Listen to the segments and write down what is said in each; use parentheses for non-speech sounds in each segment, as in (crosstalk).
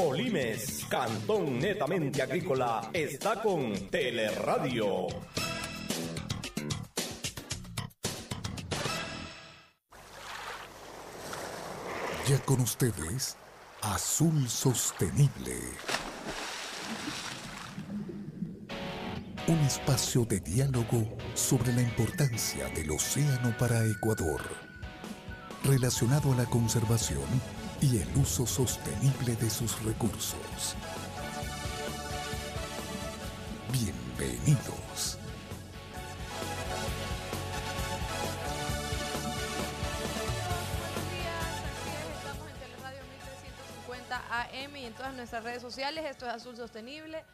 Colimes, Cantón Netamente Agrícola, está con Teleradio. Ya con ustedes, Azul Sostenible. Un espacio de diálogo sobre la importancia del océano para Ecuador, relacionado a la conservación y el uso sostenible de sus recursos. Bienvenidos. Estamos en Teleradio 1350 AM y en todas nuestras redes sociales. Esto es Azul Sostenible.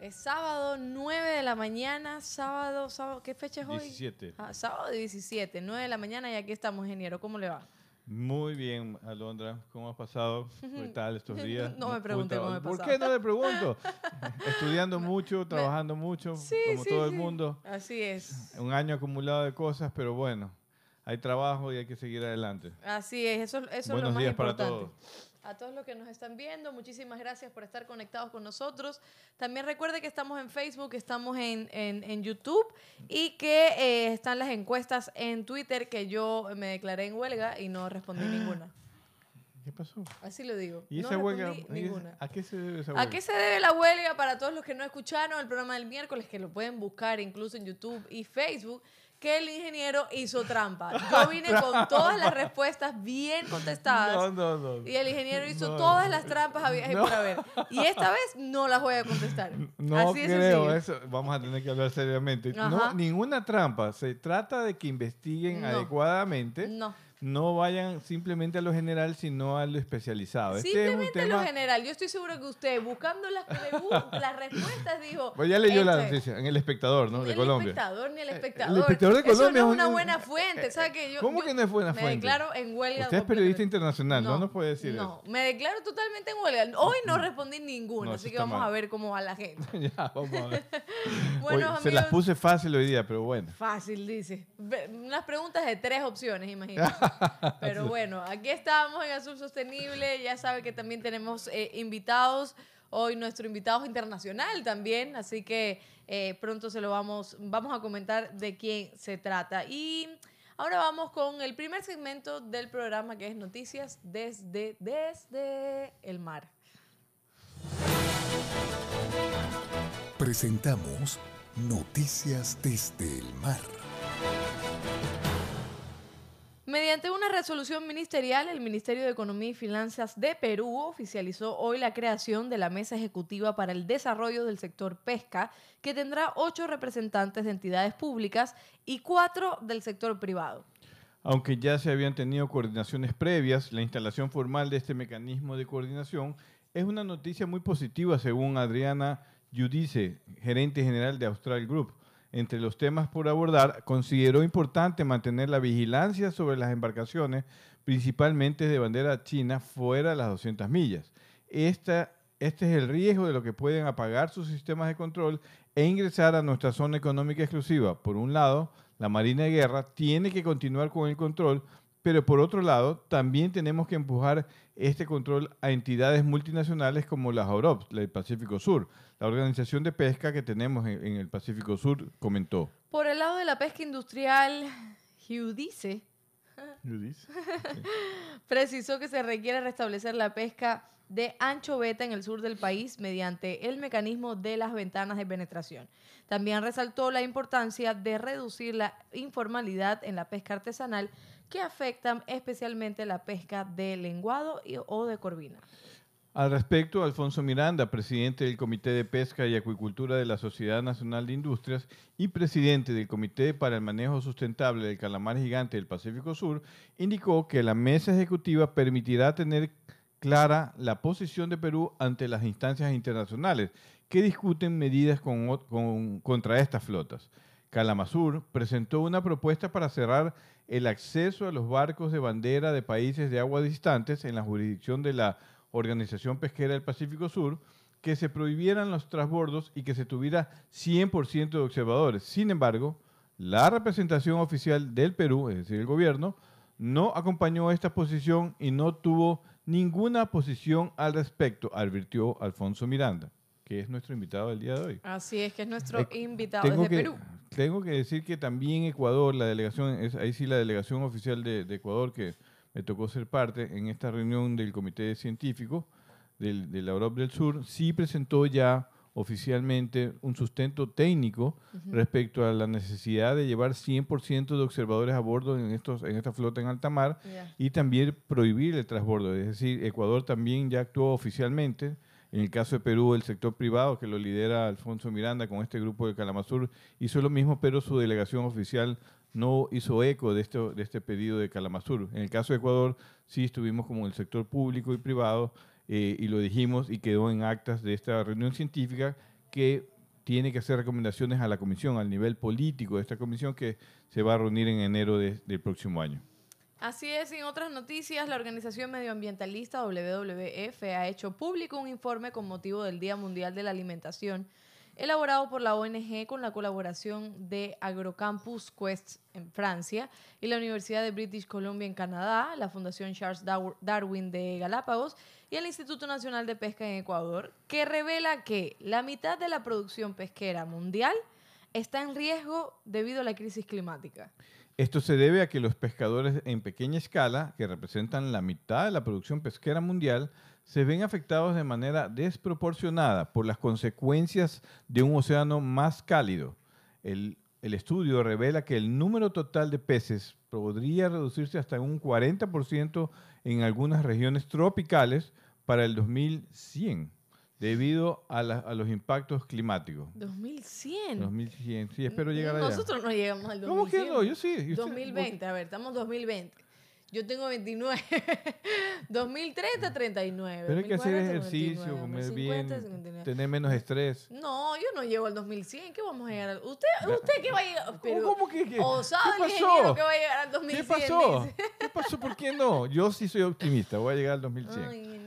Es sábado 9 de la mañana, sábado, sábado, ¿qué fecha es hoy? 17. Ah, sábado 17, 9 de la mañana y aquí estamos, ingeniero. ¿Cómo le va? Muy bien, Alondra. ¿Cómo has pasado? (laughs) ¿Qué tal estos días? No me pregunte cómo ¿Por pasado. qué no le pregunto? (laughs) Estudiando mucho, trabajando mucho, Sí, como sí, todo el mundo. Así es. Un año acumulado de cosas, pero bueno, hay trabajo y hay que seguir adelante. Así es, eso, eso es lo Buenos más días para todos. A todos los que nos están viendo, muchísimas gracias por estar conectados con nosotros. También recuerde que estamos en Facebook, estamos en, en- en YouTube y que eh, están las encuestas en Twitter que yo me declaré en huelga y no respondí ninguna. ¿Qué pasó? Así lo digo. ¿Y no esa huelga? respondí ¿y ninguna. ¿A qué se debe esa huelga? ¿A qué se debe la huelga para todos los que no escucharon el programa del miércoles, que lo pueden buscar incluso en YouTube y Facebook? Que el ingeniero hizo trampa. (laughs) Yo vine con todas las respuestas bien contestadas. No, no, no. Y el ingeniero hizo No. todas las trampas habidas y No. por haber. Y esta vez no las voy a contestar. No Así creo, eso vamos a tener que hablar seriamente. Ajá. No, ninguna trampa. Se trata de que investiguen adecuadamente. No. No vayan simplemente a lo general, sino a lo especializado. Este es un Simplemente tema- lo general. Yo estoy seguro que usted, buscando las, las respuestas, dijo. Pues ya leyó la este, noticia en El Espectador, ¿no? Ni de el Colombia. espectador ni el El espectador. Espectador de Eso Colombia no es una un- buena fuente. ¿sabe que yo, ¿Cómo yo que no es buena me fuente? declaro en huelga. Usted es periodista internacional, no nos puede decir No, me declaro totalmente en huelga. Hoy no respondí ninguna, No, así eso que vamos mal. a ver cómo va la gente. eso. (laughs) ya, vamos a ver. (laughs) Bueno, Oye, se las amigos- puse fácil hoy día, pero bueno. Fácil, dice. Unas preguntas de tres opciones, imagínate. (laughs) (laughs) Pero bueno, aquí estamos en Azul Sostenible. Ya sabe que también tenemos eh, invitados. Hoy nuestro invitado es internacional también, así que eh, pronto se lo vamos, vamos a comentar de quién se trata. Y ahora vamos con el primer segmento del programa que es Noticias desde, desde el mar. Presentamos Noticias desde el mar. Mediante una resolución ministerial, el Ministerio de Economía y Finanzas de Perú oficializó hoy la creación de la Mesa Ejecutiva para el Desarrollo del Sector Pesca, que tendrá ocho representantes de entidades públicas y cuatro del sector privado. Aunque ya se habían tenido coordinaciones previas, la instalación formal de este mecanismo de coordinación es una noticia muy positiva según Adriana Yudice, gerente general de Austral Group. Entre los temas por abordar, consideró importante mantener la vigilancia sobre las embarcaciones, principalmente de bandera china, fuera de las 200 millas. Esta, este es el riesgo de lo que pueden apagar sus sistemas de control e ingresar a nuestra zona económica exclusiva. Por un lado, la Marina de Guerra tiene que continuar con el control, pero por otro lado, también tenemos que empujar este control a entidades multinacionales como la JOROP, la del Pacífico Sur. La organización de pesca que tenemos en, en el Pacífico Sur comentó. Por el lado de la pesca industrial, Giudice Yudice. (laughs) precisó que se requiere restablecer la pesca de anchoveta en el sur del país mediante el mecanismo de las ventanas de penetración. También resaltó la importancia de reducir la informalidad en la pesca artesanal que afectan especialmente la pesca de lenguado y- o de corvina. Al respecto, Alfonso Miranda, presidente del Comité de Pesca y Acuicultura de la Sociedad Nacional de Industrias y presidente del Comité para el Manejo Sustentable del Calamar Gigante del Pacífico Sur, indicó que la mesa ejecutiva permitirá tener clara la posición de Perú ante las instancias internacionales que discuten medidas contra estas flotas. Calamazur presentó una propuesta para cerrar el acceso a los barcos de bandera de países de aguas distantes en la jurisdicción de la Organización Pesquera del Pacífico Sur, que se prohibieran los transbordos y que se tuviera 100% de observadores. Sin embargo, la representación oficial del Perú, es decir, el gobierno, no acompañó esta posición y no tuvo ninguna posición al respecto, advirtió Alfonso Miranda, que es nuestro invitado del día de hoy. Así es, que es nuestro Eh, invitado desde que, Perú. Tengo que decir que también Ecuador, la delegación, es, ahí sí la delegación oficial de, de Ecuador, que me tocó ser parte en esta reunión del Comité Científico del, de la Europa del Sur, sí presentó ya oficialmente un sustento técnico respecto a la necesidad de llevar 100% de observadores a bordo en, estos, en esta flota en alta mar Ya. y también prohibir el transbordo. Es decir, Ecuador también ya actuó oficialmente. En el caso de Perú, el sector privado, que lo lidera Alfonso Miranda con este grupo de Kalamazur, hizo lo mismo, pero su delegación oficial no hizo eco de este, de este pedido de Kalamazur. En el caso de Ecuador, sí estuvimos como el sector público y privado eh, y lo dijimos y quedó en actas de esta reunión científica que tiene que hacer recomendaciones a la comisión, al nivel político de esta comisión que se va a reunir en enero de- del próximo año. Así es, en otras noticias, la organización medioambientalista WWF ha hecho público un informe con motivo del Día Mundial de la Alimentación, elaborado por la ONG con la colaboración de Agrocampus Quest en Francia y la Universidad de British Columbia en Canadá, la Fundación Charles Dar- Darwin de Galápagos y el Instituto Nacional de Pesca en Ecuador, que revela que la mitad de la producción pesquera mundial está en riesgo debido a la crisis climática. Esto se debe a que los pescadores en pequeña escala, que representan la mitad de la producción pesquera mundial, se ven afectados de manera desproporcionada por las consecuencias de un océano más cálido. El, estudio revela que el número total de peces podría reducirse hasta un 40% en algunas regiones tropicales para el 2100, debido a, la- a los impactos climáticos. 2100. 2100, sí, espero llegar allá. Nosotros no llegamos al 2100. ¿Cómo que no? Yo sí. ¿Y usted? 2020, a ver, estamos 2020. Yo tengo 29. 2030, 39. Pero hay que hacer 2040, ejercicio, 59, comer 2050, bien, 59. tener menos estrés. No, yo no llego al 2100. ¿Qué vamos a llegar al... ¿Usted, usted qué va a llegar? Pero, ¿Cómo que qué? O sabe ¿Qué pasó? que va a llegar al ¿Qué 2100. pasó? dice. ¿Qué pasó? ¿Por qué no? Yo sí soy optimista, voy a llegar al 2100. Ay,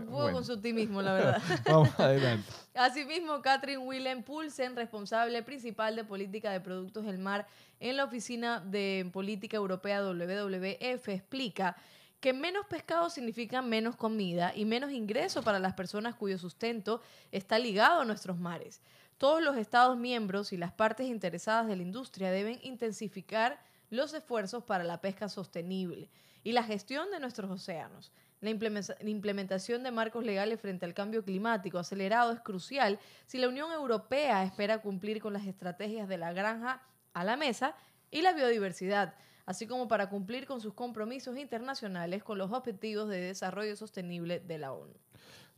no puedo Bueno. con su optimismo, la verdad. (laughs) Vamos adelante. Asimismo, Catherine Willem Poulsen, responsable principal de política de productos del mar en la Oficina de Política Europea WWF, explica que menos pescado significa menos comida y menos ingreso para las personas cuyo sustento está ligado a nuestros mares. Todos los Estados miembros y las partes interesadas de la industria deben intensificar los esfuerzos para la pesca sostenible y la gestión de nuestros océanos. La implementa- la implementación de marcos legales frente al cambio climático acelerado es crucial si la Unión Europea espera cumplir con las estrategias de la granja a la mesa y la biodiversidad, así como para cumplir con sus compromisos internacionales con los objetivos de desarrollo sostenible de la ONU.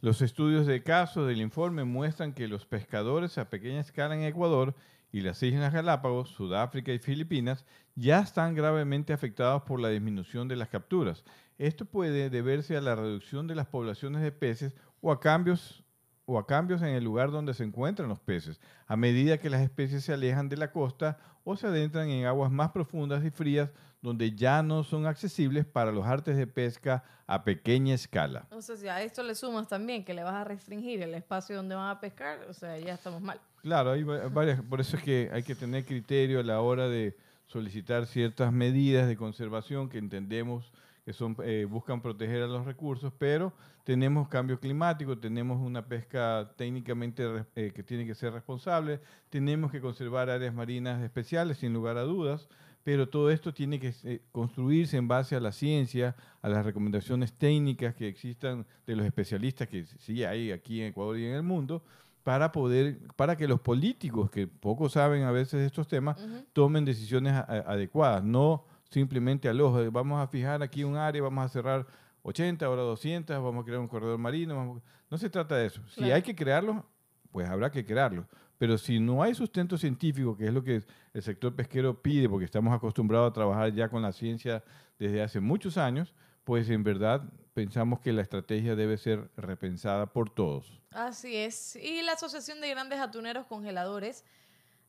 Los estudios de caso del informe muestran que los pescadores a pequeña escala en Ecuador y las Islas Galápagos, Sudáfrica y Filipinas ya están gravemente afectados por la disminución de las capturas. Esto puede deberse a la reducción de las poblaciones de peces o a cambios o a cambios en el lugar donde se encuentran los peces, a medida que las especies se alejan de la costa o se adentran en aguas más profundas y frías donde ya no son accesibles para los artes de pesca a pequeña escala. O sea, si a esto le sumas también que le vas a restringir el espacio donde van a pescar, o sea, ya estamos mal. Claro, hay va- varias, por eso es que hay que tener criterio a la hora de solicitar ciertas medidas de conservación que entendemos que son eh, buscan proteger a los recursos, pero tenemos cambio climático, tenemos una pesca técnicamente eh, que tiene que ser responsable, tenemos que conservar áreas marinas especiales, sin lugar a dudas, pero todo esto tiene que eh, construirse en base a la ciencia, a las recomendaciones técnicas que existan de los especialistas que sí hay aquí en Ecuador y en el mundo, para poder, para que los políticos que poco saben a veces de estos temas Ujú. tomen decisiones a- adecuadas, no simplemente al ojo, de, vamos a fijar aquí un área, vamos a cerrar 80, ahora 200, vamos a crear un corredor marino, vamos- no se trata de eso. Si hay que crearlo, pues habrá que crearlo. Pero si no hay sustento científico, que es lo que el sector pesquero pide, porque estamos acostumbrados a trabajar ya con la ciencia desde hace muchos años, pues en verdad pensamos que la estrategia debe ser repensada por todos. Así es. Y la Asociación de Grandes Atuneros Congeladores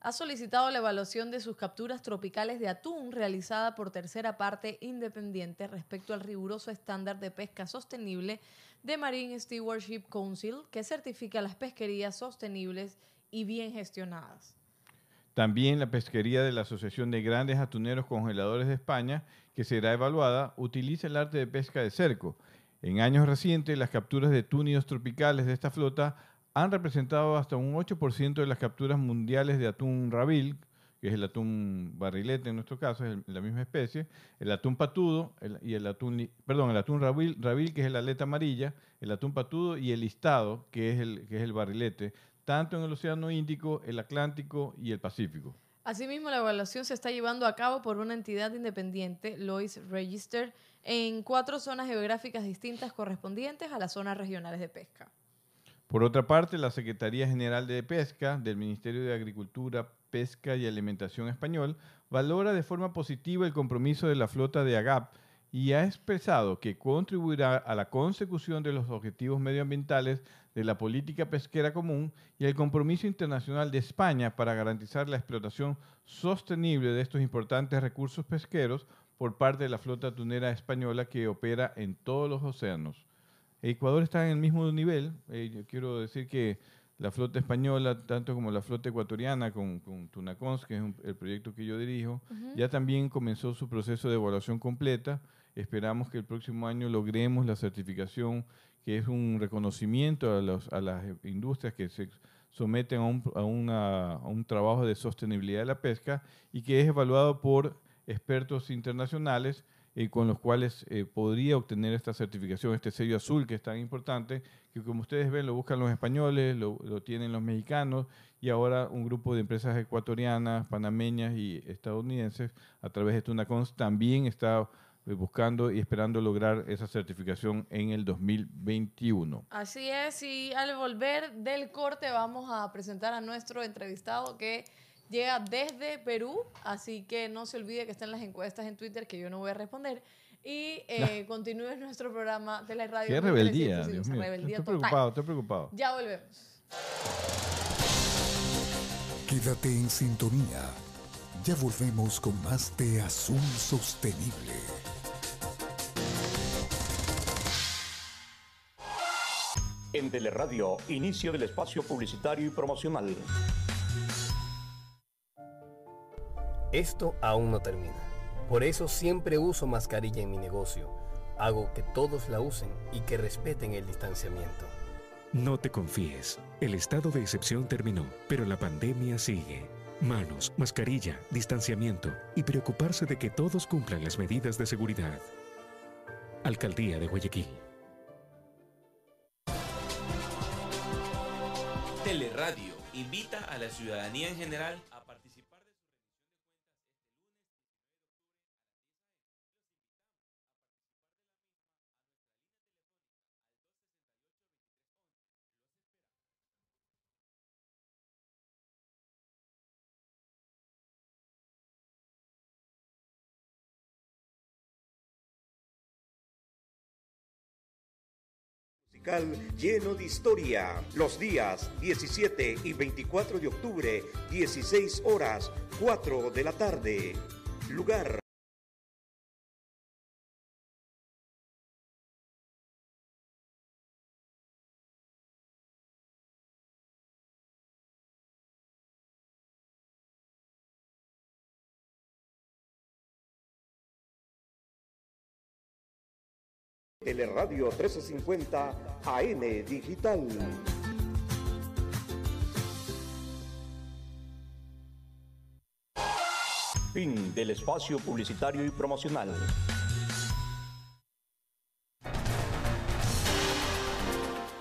ha solicitado la evaluación de sus capturas tropicales de atún realizada por tercera parte independiente respecto al riguroso estándar de pesca sostenible de Marine Stewardship Council que certifica las pesquerías sostenibles y bien gestionadas. También la pesquería de la Asociación de Grandes Atuneros Congeladores de España, que será evaluada, utiliza el arte de pesca de cerco. En años recientes, las capturas de túnidos tropicales de esta flota han representado hasta un 8% de las capturas mundiales de atún rabil, que es el atún barrilete en nuestro caso, es la misma especie, el atún patudo y el atún, perdón, el atún rabil, rabil, que es la aleta amarilla, el atún patudo y el listado, que es el, que es el barrilete, tanto en el Océano Índico, el Atlántico y el Pacífico. Asimismo, la evaluación se está llevando a cabo por una entidad independiente, Lois Register, en cuatro zonas geográficas distintas correspondientes a las zonas regionales de pesca. Por otra parte, la Secretaría General de Pesca del Ministerio de Agricultura, Pesca y Alimentación español valora de forma positiva el compromiso de la flota de AGAP y ha expresado que contribuirá a la consecución de los objetivos medioambientales de la política pesquera común y el compromiso internacional de España para garantizar la explotación sostenible de estos importantes recursos pesqueros por parte de la flota tunera española que opera en todos los océanos. Ecuador está en el mismo nivel. Eh, yo quiero decir que la flota española, tanto como la flota ecuatoriana con, con Tunacons, que es el proyecto que yo dirijo, ya también comenzó su proceso de evaluación completa. Esperamos que el próximo año logremos la certificación, que es un reconocimiento a, los, a las industrias que se someten a un, a, una, a un trabajo de sostenibilidad de la pesca y que es evaluado por expertos internacionales eh, con los cuales eh, podría obtener esta certificación, este sello azul que es tan importante, que como ustedes ven lo buscan los españoles, lo, tienen los mexicanos y ahora un grupo de empresas ecuatorianas, panameñas y estadounidenses a través de Tunacons también está eh, buscando y esperando lograr esa certificación en el 2021. Así es, y al volver del corte vamos a presentar a nuestro entrevistado que llega desde Perú, así que no se olvide que están las encuestas en Twitter que yo no voy a responder. Y eh, continúe nuestro programa de la radio. Qué rebeldía, Dios mío. estoy preocupado, estoy preocupado. Ya volvemos. Quédate en sintonía. Ya volvemos con más de Azul Sostenible. En Teleradio, inicio del espacio publicitario y promocional. Esto aún no termina. Por eso siempre uso mascarilla en mi negocio. Hago que todos la usen y que respeten el distanciamiento. No te confíes. El estado de excepción terminó, pero la pandemia sigue. Manos, mascarilla, distanciamiento y preocuparse de que todos cumplan las medidas de seguridad. Alcaldía de Guayaquil. Teleradio invita a la ciudadanía en general a lleno de historia. Los días 17 y 24 de octubre, 16 horas, 4 de la tarde. Lugar Teleradio 1350 AM Digital. Fin del espacio publicitario y promocional.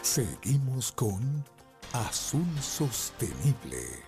Seguimos con Azul Sostenible.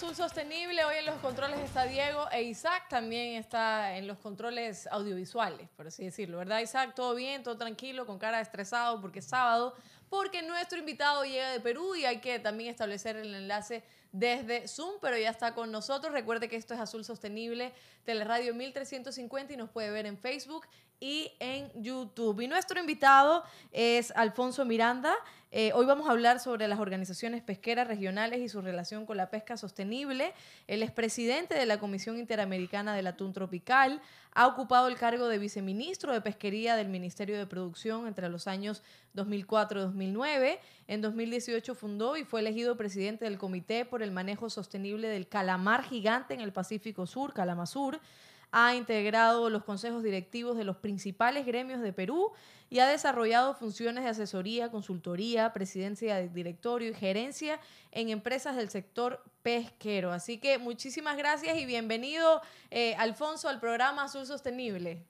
Azul Sostenible. Hoy en los controles está Diego e Isaac también está en los controles audiovisuales, por así decirlo, ¿verdad, Isaac? Todo bien, todo tranquilo, con cara estresado porque es sábado, porque nuestro invitado llega de Perú y hay que también establecer el enlace desde Zoom, pero ya está con nosotros. Recuerde que esto es Azul Sostenible, Teleradio 1350 y nos puede ver en Facebook y en YouTube. Y nuestro invitado es Alfonso Miranda. Eh, hoy vamos a hablar sobre las organizaciones pesqueras regionales y su relación con la pesca sostenible. Él es presidente de la Comisión Interamericana del Atún Tropical. Ha ocupado el cargo de viceministro de Pesquería del Ministerio de Producción entre los años 2004 y 2009. En 2018 fundó y fue elegido presidente del Comité por el Manejo Sostenible del Calamar Gigante en el Pacífico Sur, Calamazur ha integrado los consejos directivos de los principales gremios de Perú y ha desarrollado funciones de asesoría, consultoría, presidencia de directorio y gerencia en empresas del sector pesquero. Así que muchísimas gracias y bienvenido, eh, Alfonso, al programa Azul Sostenible.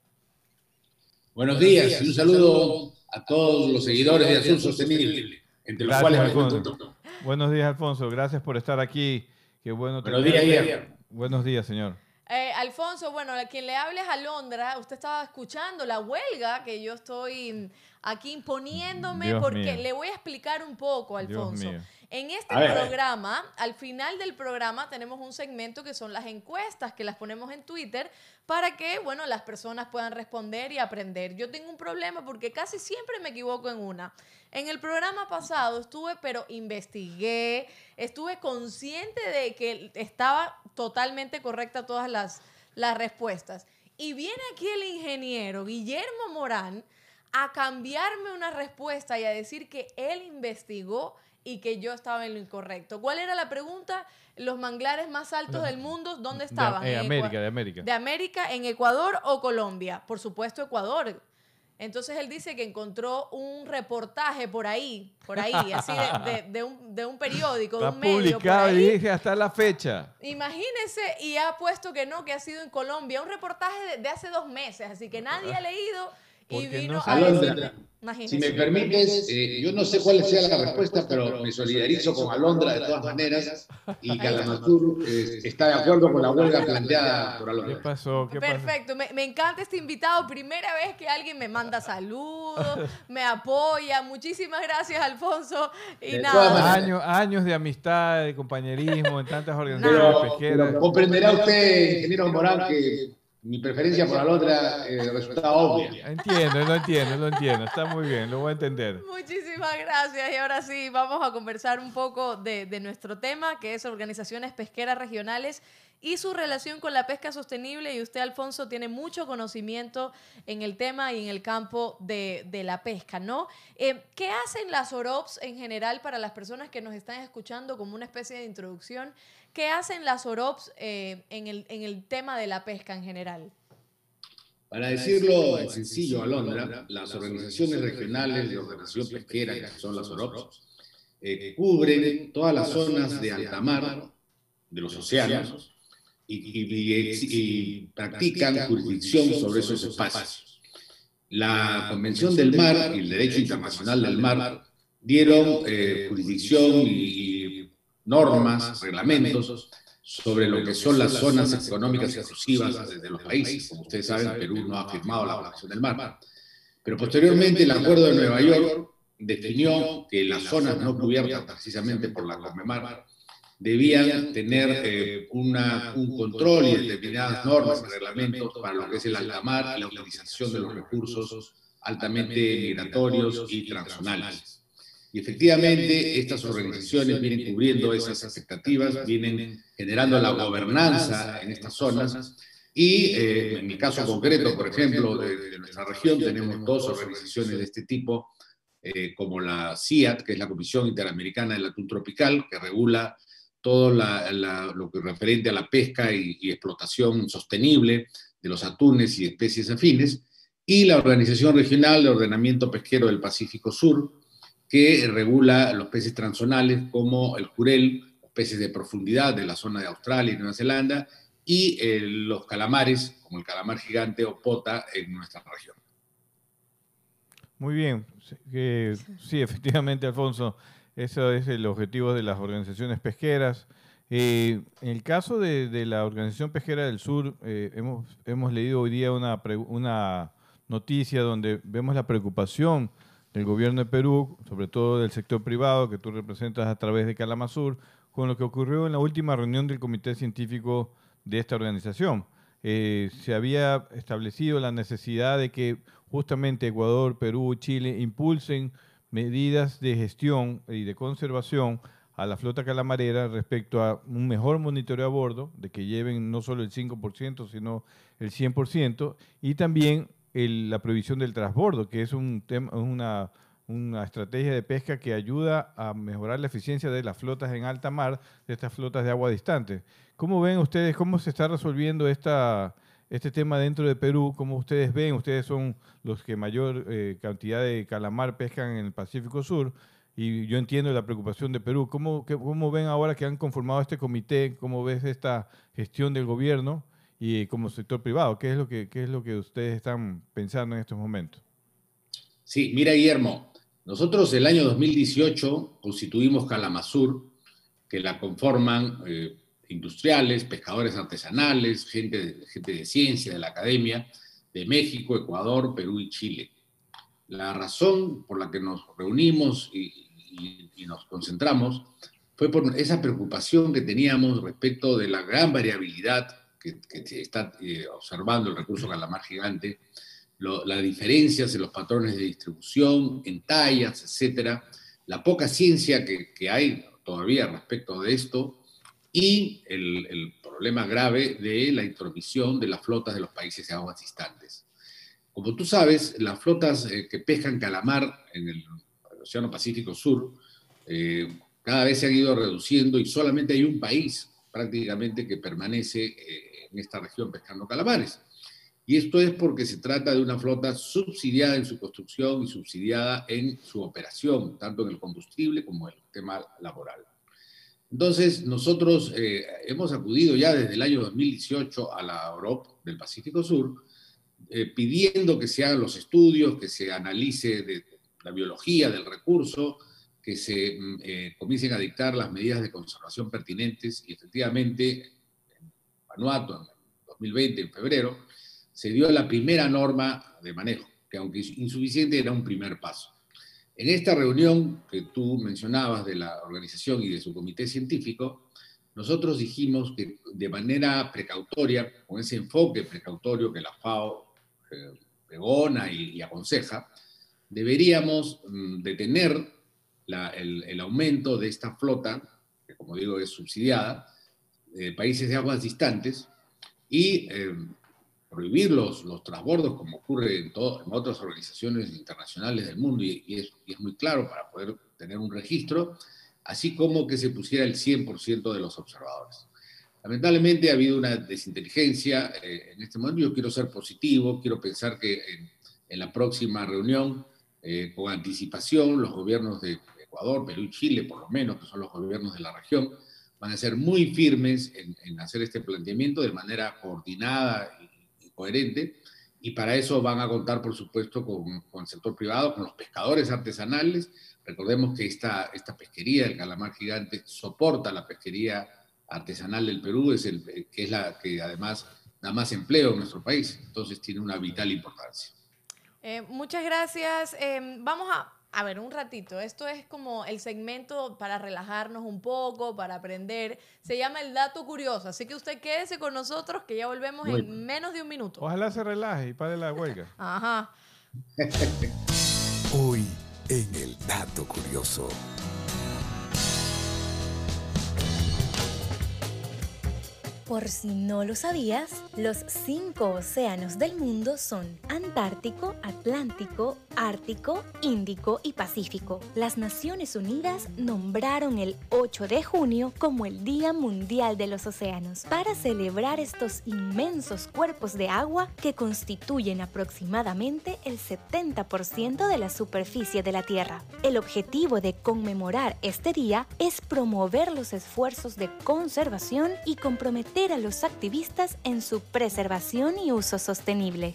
Buenos días y un saludo a todos los seguidores de Azul Sostenible, entre los cuales Alfonso. Buenos días, Alfonso. Gracias por estar aquí. Qué bueno Buenos días, Buenos días, señor. Eh, Alfonso, bueno, a quien le hables a Londra, usted estaba escuchando la huelga que yo estoy aquí imponiéndome porque le voy a explicar un poco, Alfonso. En este programa, al final del programa, tenemos un segmento que son las encuestas que las ponemos en Twitter para que, bueno, las personas puedan responder y aprender. Yo tengo un problema porque casi siempre me equivoco en una. En el programa pasado estuve, pero investigué, estuve consciente de que estaba totalmente correcta todas las, las respuestas. Y viene aquí el ingeniero Guillermo Morán a cambiarme una respuesta y a decir que él investigó y que yo estaba en lo incorrecto. ¿Cuál era la pregunta? Los manglares más altos del mundo, ¿dónde estaban? De, América, de América. De América, en Ecuador o Colombia. Por supuesto, Ecuador. Entonces él dice que encontró un reportaje por ahí, por ahí, así de, (laughs) un, de un, periódico, de un medio. Publicado y dije hasta la fecha. Imagínese, y ha puesto que no, que ha sido en Colombia, un reportaje de, hace dos meses, así que nadie ha leído y vino a decirme, si me permites, eh, yo no sé cuál sea la respuesta, pero me solidarizo con Alondra de todas maneras y (laughs) Calamazur eh, está de acuerdo con la huelga planteada por Alondra. ¿Qué pasó? ¿Qué Perfecto, Me, me, encanta este invitado. Primera vez que alguien me manda (laughs) saludos, me apoya. Muchísimas gracias, Alfonso. Y nada. Años, años de amistad, de compañerismo en tantas (laughs) organizaciones pesqueras. comprenderá usted, ingeniero Morán, que mi preferencia por la otra eh, resulta obvia. Entiendo, lo entiendo, lo entiendo. Está muy bien, lo voy a entender. Muchísimas gracias. Y ahora sí, vamos a conversar un poco de, de nuestro tema, que es organizaciones pesqueras regionales y su relación con la pesca sostenible. Y usted, Alfonso, tiene mucho conocimiento en el tema y en el campo de, de la pesca, ¿no? Eh, ¿Qué hacen las OROPS en general para las personas que nos están escuchando como una especie de introducción? ¿Qué hacen las OROPS eh, en, el, tema de la pesca en general? Para decirlo en sencillo, Alondra, las organizaciones regionales de ordenación pesquera, que son las OROPS, eh, cubren todas las zonas de alta mar, de los océanos, y, practican jurisdicción sobre esos espacios. La Convención del Mar y el Derecho Internacional del Mar dieron eh, jurisdicción y normas, reglamentos sobre lo que son las zonas económicas exclusivas de los países. Como ustedes saben, Perú no ha firmado la Convención del Mar. Pero posteriormente el Acuerdo de Nueva York definió que las zonas no cubiertas precisamente por la CONMEMAR debían tener eh, una, un control y determinadas normas y reglamentos para lo que es el alta mar y la utilización de los recursos altamente migratorios y transnacionales. Y efectivamente, estas organizaciones vienen cubriendo esas expectativas, vienen generando la gobernanza en estas zonas. Y eh, en mi caso concreto, por ejemplo, de, nuestra región, tenemos dos organizaciones de este tipo, eh, como la CIAT, que es la Comisión Interamericana del Atún Tropical, que regula todo lo que referente a la pesca y, y explotación sostenible de los atunes y especies afines, y la Organización Regional de Ordenamiento Pesquero del Pacífico Sur, que regula los peces transzonales como el jurel, los peces de profundidad de la zona de Australia y Nueva Zelanda, y eh, los calamares, como el calamar gigante o pota en nuestra región. Muy bien. Sí, efectivamente, Alfonso, eso es el objetivo de las organizaciones pesqueras. Eh, en el caso de, la Organización Pesquera del Sur, eh, hemos, hemos leído hoy día una, una noticia donde vemos la preocupación del gobierno de Perú, sobre todo del sector privado que tú representas a través de Calamazur, con lo que ocurrió en la última reunión del comité científico de esta organización. Eh, se había establecido la necesidad de que justamente Ecuador, Perú, Chile impulsen medidas de gestión y de conservación a la flota calamarera respecto a un mejor monitoreo a bordo, de que lleven no solo el 5%, sino el 100%, y también la previsión del transbordo, que es un tema, una, una estrategia de pesca que ayuda a mejorar la eficiencia de las flotas en alta mar, de estas flotas de agua distante. ¿Cómo ven ustedes cómo se está resolviendo esta, este tema dentro de Perú? ¿Cómo ustedes ven? Ustedes son los que mayor eh, cantidad de calamar pescan en el Pacífico Sur y yo entiendo la preocupación de Perú. ¿Cómo, ¿Cómo ven ahora que han conformado este comité? ¿Cómo ves esta gestión del gobierno y como sector privado? ¿Qué es lo que, qué es lo que ustedes están pensando en estos momentos? Sí, mira Guillermo, nosotros el año 2018 constituimos Calamasur, que la conforman eh, industriales, pescadores artesanales, gente, gente de ciencia, de la academia, de México, Ecuador, Perú y Chile. La razón por la que nos reunimos y, y, nos concentramos fue por esa preocupación que teníamos respecto de la gran variabilidad que, se está eh, observando el recurso calamar gigante, las diferencias en los patrones de distribución, en tallas, etcétera, la poca ciencia que, que hay todavía respecto de esto y el, el, problema grave de la intromisión de las flotas de los países de aguas distantes. Como tú sabes, las flotas eh, que pescan calamar en el Océano Pacífico Sur, eh, cada vez se han ido reduciendo y solamente hay un país prácticamente que permanece eh, en esta región pescando calamares. Y esto es porque se trata de una flota subsidiada en su construcción y subsidiada en su operación, tanto en el combustible como en el tema laboral. Entonces, nosotros eh, hemos acudido ya desde el año 2018 a la Europa del Pacífico Sur, pidiendo que se hagan los estudios, que se analice de, la biología del recurso, que se mm, eh, comiencen a dictar las medidas de conservación pertinentes y efectivamente en En 2020, en febrero, se dio la primera norma de manejo, que aunque insuficiente era un primer paso. En esta reunión que tú mencionabas de la organización y de su comité científico, nosotros dijimos que de manera precautoria, con ese enfoque precautorio que la FAO eh, pregona y aconseja, deberíamos mm, detener el, aumento de esta flota, que como digo es subsidiada, de países de aguas distantes, y eh, prohibir los, los transbordos, como ocurre en, en, otras organizaciones internacionales del mundo, y, es, muy claro para poder tener un registro, así como que se pusiera el 100% de los observadores. Lamentablemente ha habido una desinteligencia eh, en este momento. Yo quiero ser positivo, quiero pensar que en la próxima reunión eh, con anticipación, los gobiernos de Ecuador, Perú y Chile, por lo menos, que son los gobiernos de la región, van a ser muy firmes en, hacer este planteamiento de manera coordinada y, coherente, y para eso van a contar, por supuesto, con, el sector privado, con los pescadores artesanales. Recordemos que esta, esta pesquería del calamar gigante soporta la pesquería artesanal del Perú, es el, que es la que además da más empleo en nuestro país, entonces tiene una vital importancia. Eh, muchas gracias. Em, vamos a, a ver un ratito. Esto es como el segmento para relajarnos un poco, para aprender. Se llama el dato curioso. Así que usted quédese con nosotros que ya volvemos en menos de un minuto. Ojalá se relaje y pare la huelga. (laughs) Ajá. (laughs) Hoy en el dato curioso. Por si no lo sabías, los cinco océanos del mundo son Antártico, Atlántico, Ártico, Índico y Pacífico. Las Naciones Unidas nombraron el 8 de junio como el Día Mundial de los Océanos para celebrar estos inmensos cuerpos de agua que constituyen aproximadamente el 70% de la superficie de la Tierra. El objetivo de conmemorar este día es promover los esfuerzos de conservación y comprometer a los activistas en su preservación y uso sostenible.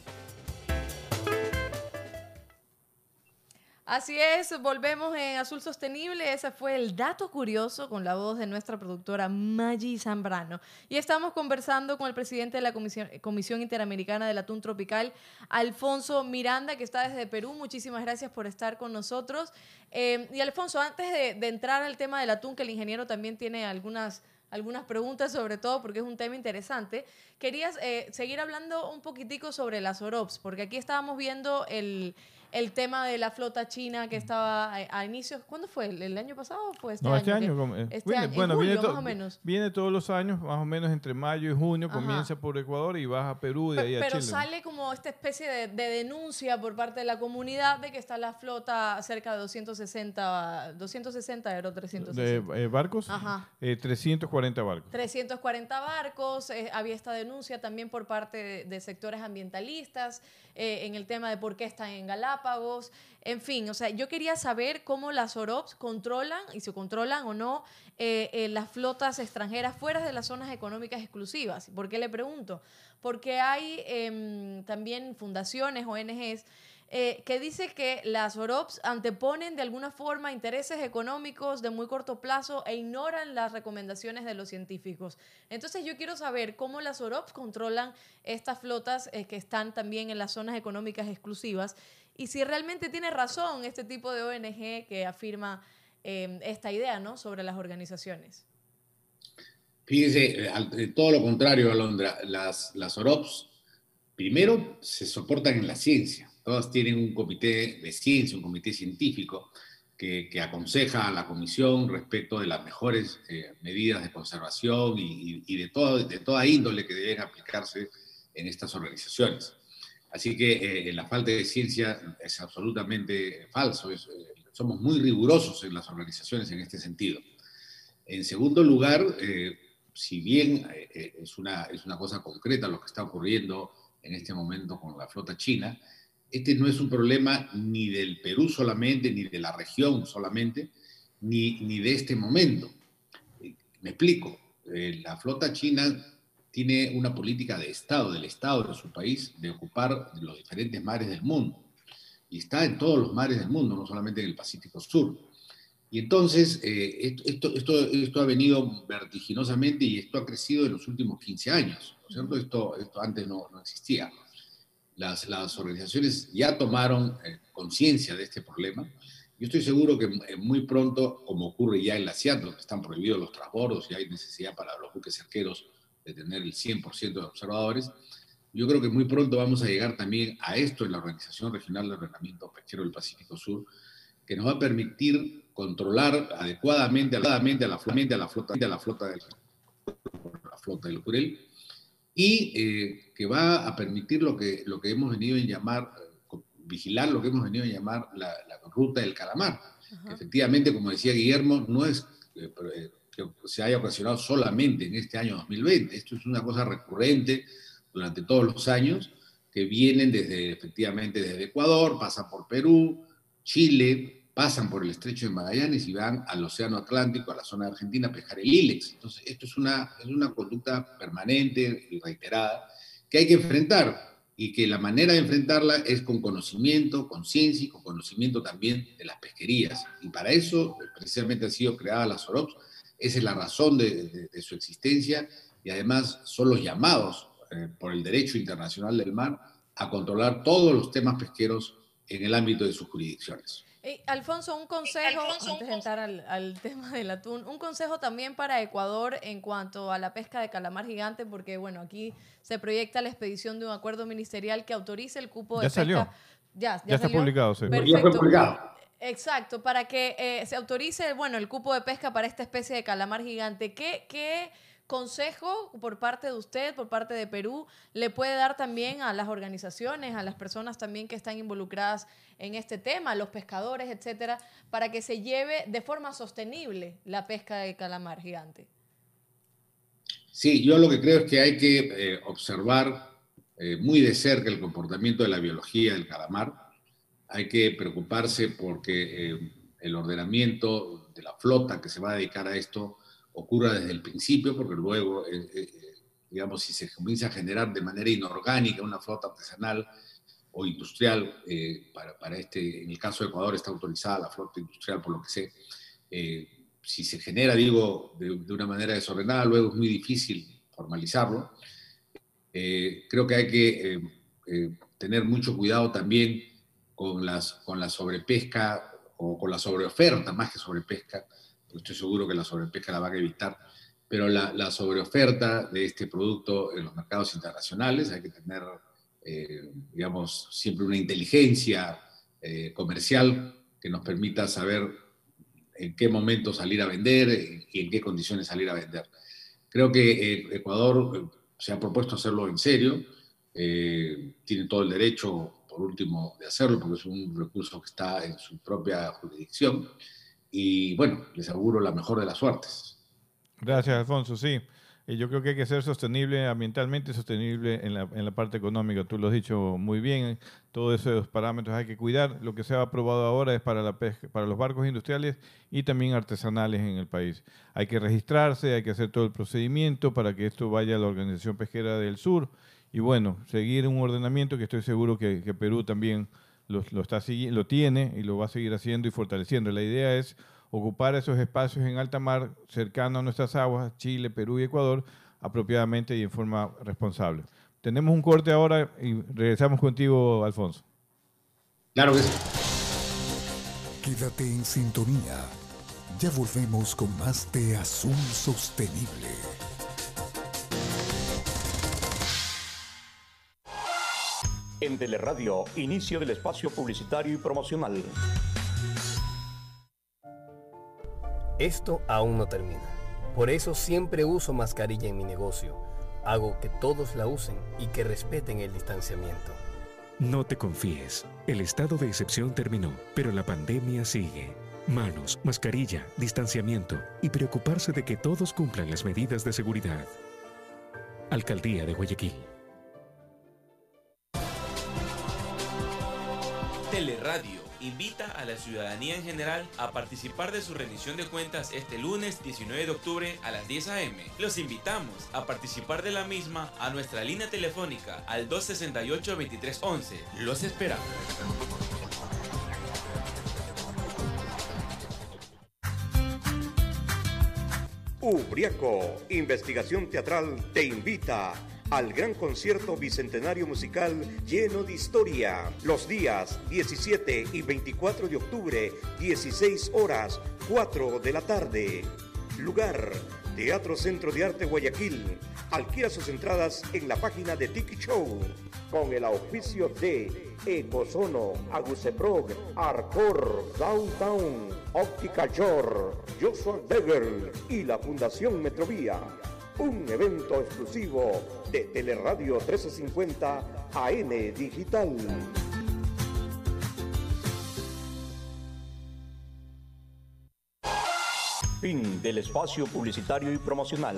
Así es, volvemos en Azul Sostenible. Ese fue el dato curioso con la voz de nuestra productora Maggi Zambrano. Y estamos conversando con el presidente de la Comisión, Comisión Interamericana del Atún Tropical, Alfonso Miranda, que está desde Perú. Muchísimas gracias por estar con nosotros. Eh, y Alfonso, antes de, de entrar al tema del atún, que el ingeniero también tiene algunas algunas preguntas sobre todo porque es un tema interesante. Querías eh, seguir hablando un poquitico sobre las OROPS, porque aquí estábamos viendo el, el tema de la flota china que estaba a, inicios. ¿Cuándo fue? ¿El, año pasado fue este no, año? este año. Eh, este año, bueno, viene, más o menos. viene todos los años, más o menos entre mayo y junio, comienza por Ecuador y baja a Perú de ahí a Chile. Pero sale como esta especie de, denuncia por parte de la comunidad de que está la flota cerca de 260, 260 euros, 360. De, barcos, Ajá. 340 eh, barcos. 340 barcos, eh, había esta denuncia también por parte de, sectores ambientalistas en el tema de por qué están en Galápagos en fin, o sea, yo quería saber cómo las OROPS controlan, y se controlan o no, eh, eh, las flotas extranjeras fuera de las zonas económicas exclusivas. ¿Por qué le pregunto? Porque hay em, también fundaciones, ONGs, eh, que dice que las OROPS anteponen de alguna forma intereses económicos de muy corto plazo e ignoran las recomendaciones de los científicos. Entonces yo quiero saber cómo las OROPS controlan estas flotas que están también en las zonas económicas exclusivas y si realmente tiene razón este tipo de ONG que afirma em, esta idea ¿no? sobre las organizaciones. Fíjese, todo lo contrario, Alondra, las, las OROPS primero se soportan en la ciencia. Todas tienen un comité de ciencia, un comité científico que, que aconseja a la comisión respecto de las mejores eh, medidas de conservación y, y, de, todo, de toda índole que deben aplicarse en estas organizaciones. Así que eh, la falta de ciencia es absolutamente falso. Eh, somos muy rigurosos en las organizaciones en este sentido. En segundo lugar, eh, si bien es, una, es una cosa concreta lo que está ocurriendo en este momento con la flota china, este no es un problema ni del Perú solamente, ni de la región solamente, ni, ni de este momento. Me explico. la flota china tiene una política de Estado, del Estado de su país, de ocupar los diferentes mares del mundo. Y está en todos los mares del mundo, no solamente en el Pacífico Sur. Y entonces, eh, esto, esto, esto, ha venido vertiginosamente y esto ha crecido en los últimos 15 años. ¿no es cierto? Esto, esto antes no, no existía. Las, las, organizaciones ya tomaron eh, conciencia de este problema. Yo estoy seguro que eh, muy pronto, como ocurre ya en la CIAT, donde están prohibidos los transbordos y hay necesidad para los buques cerqueros de tener el 100% de observadores. Yo creo que muy pronto vamos a llegar también a esto en la Organización Regional de Ordenamiento Pesquero del Pacífico Sur, que nos va a permitir controlar adecuadamente, adecuadamente a la, flota, a la flota, a la flota del, la flota del Jurel y eh, que va a permitir lo que, lo que hemos venido a llamar, vigilar lo que hemos venido a llamar la, ruta del calamar. efectivamente, como decía Guillermo, no es eh, eh, que se haya ocasionado solamente en este año 2020. Esto es una cosa recurrente durante todos los años, que vienen desde, efectivamente, desde Ecuador, pasan por Perú, Chile, pasan por el estrecho de Magallanes y van al Océano Atlántico, a la zona de Argentina, a pescar el ILEX. Entonces, esto es una, es una conducta permanente y reiterada que hay que enfrentar y que la manera de enfrentarla es con conocimiento, con ciencia y con conocimiento también de las pesquerías. Y para eso, precisamente han sido creadas las OROPS, esa es la razón de, su existencia y además son los llamados eh, por el derecho internacional del mar a controlar todos los temas pesqueros en el ámbito de sus jurisdicciones. Alfonso, un consejo, antes de entrar al, (laughs) tema del atún, un consejo también para Ecuador en cuanto a la pesca de calamar gigante, porque bueno, aquí se proyecta la expedición de un acuerdo ministerial que autorice el cupo de ya pesca. Salió. Ya, ya, está publicado, sí. Ya fue publicado. Exacto, para que eh, se autorice, bueno, el cupo de pesca para esta especie de calamar gigante. ¿Qué, ¿Qué consejo por parte de usted, por parte de Perú, le puede dar también a las organizaciones, a las personas también que están involucradas en este tema, a los pescadores, etcétera, para que se lleve de forma sostenible la pesca de calamar gigante? Sí, yo lo que creo es que hay que eh, observar eh, muy de cerca el comportamiento de la biología del calamar hay que preocuparse porque eh, el ordenamiento de la flota que se va a dedicar a esto ocurra desde el principio, porque luego, eh, eh, digamos, si se comienza a generar de manera inorgánica una flota artesanal o industrial, para, para, este, en el caso de Ecuador está autorizada la flota industrial, por lo que sé, si se genera, digo, de, de, una manera desordenada, luego es muy difícil formalizarlo. creo que hay que tener mucho cuidado también con, las, con la sobrepesca o con la sobreoferta, más que sobrepesca, estoy seguro que la sobrepesca la van a evitar, pero la, la sobreoferta de este producto en los mercados internacionales, hay que tener, eh, digamos, siempre una inteligencia eh, comercial que nos permita saber en qué momento salir a vender y en qué condiciones salir a vender. Creo que eh, Ecuador se ha propuesto hacerlo en serio, tiene todo el derecho por último, de hacerlo, porque es un recurso que está en su propia jurisdicción. Y bueno, les auguro la mejor de las suertes. Gracias, Alfonso. Sí, yo creo que hay que ser sostenible, ambientalmente sostenible en la, en la parte económica. Tú lo has dicho muy bien. Todos esos parámetros hay que cuidar. Lo que se ha aprobado ahora es para, la pesca, para los barcos industriales y también artesanales en el país. Hay que registrarse, hay que hacer todo el procedimiento para que esto vaya a la Organización Pesquera del Sur y bueno, seguir un ordenamiento que estoy seguro que, Perú también lo, está, lo tiene y lo va a seguir haciendo y fortaleciendo. La idea es ocupar esos espacios en alta mar cercanos a nuestras aguas, Chile, Perú y Ecuador, apropiadamente y en forma responsable. Tenemos un corte ahora y regresamos contigo, Alfonso. Claro que sí. Quédate en sintonía. Ya volvemos con más de Azul Sostenible. En Teleradio, inicio del espacio publicitario y promocional. Esto aún no termina. Por eso siempre uso mascarilla en mi negocio. Hago que todos la usen y que respeten el distanciamiento. No te confíes. El estado de excepción terminó, pero la pandemia sigue. Manos, mascarilla, distanciamiento y preocuparse de que todos cumplan las medidas de seguridad. Alcaldía de Guayaquil. Teleradio invita a la ciudadanía en general a participar de su rendición de cuentas este lunes 19 de octubre a las 10 a.m. Los invitamos a participar de la misma a nuestra línea telefónica al 268-2311. Los esperamos. Ubriaco, Investigación Teatral, te invita al gran concierto bicentenario musical lleno de historia. Los días 17 y 24 de octubre, 16 horas, 4 de la tarde. Lugar, Teatro Centro de Arte Guayaquil. Alquila sus entradas en la página de Tiki Show. Con el auspicio de Ecosono, Aguceprog, Arcor, Downtown, Óptica Jor, Joshua Degger y la Fundación Metrovía un evento exclusivo de Teleradio 1350 AM Digital. Fin del espacio publicitario y promocional.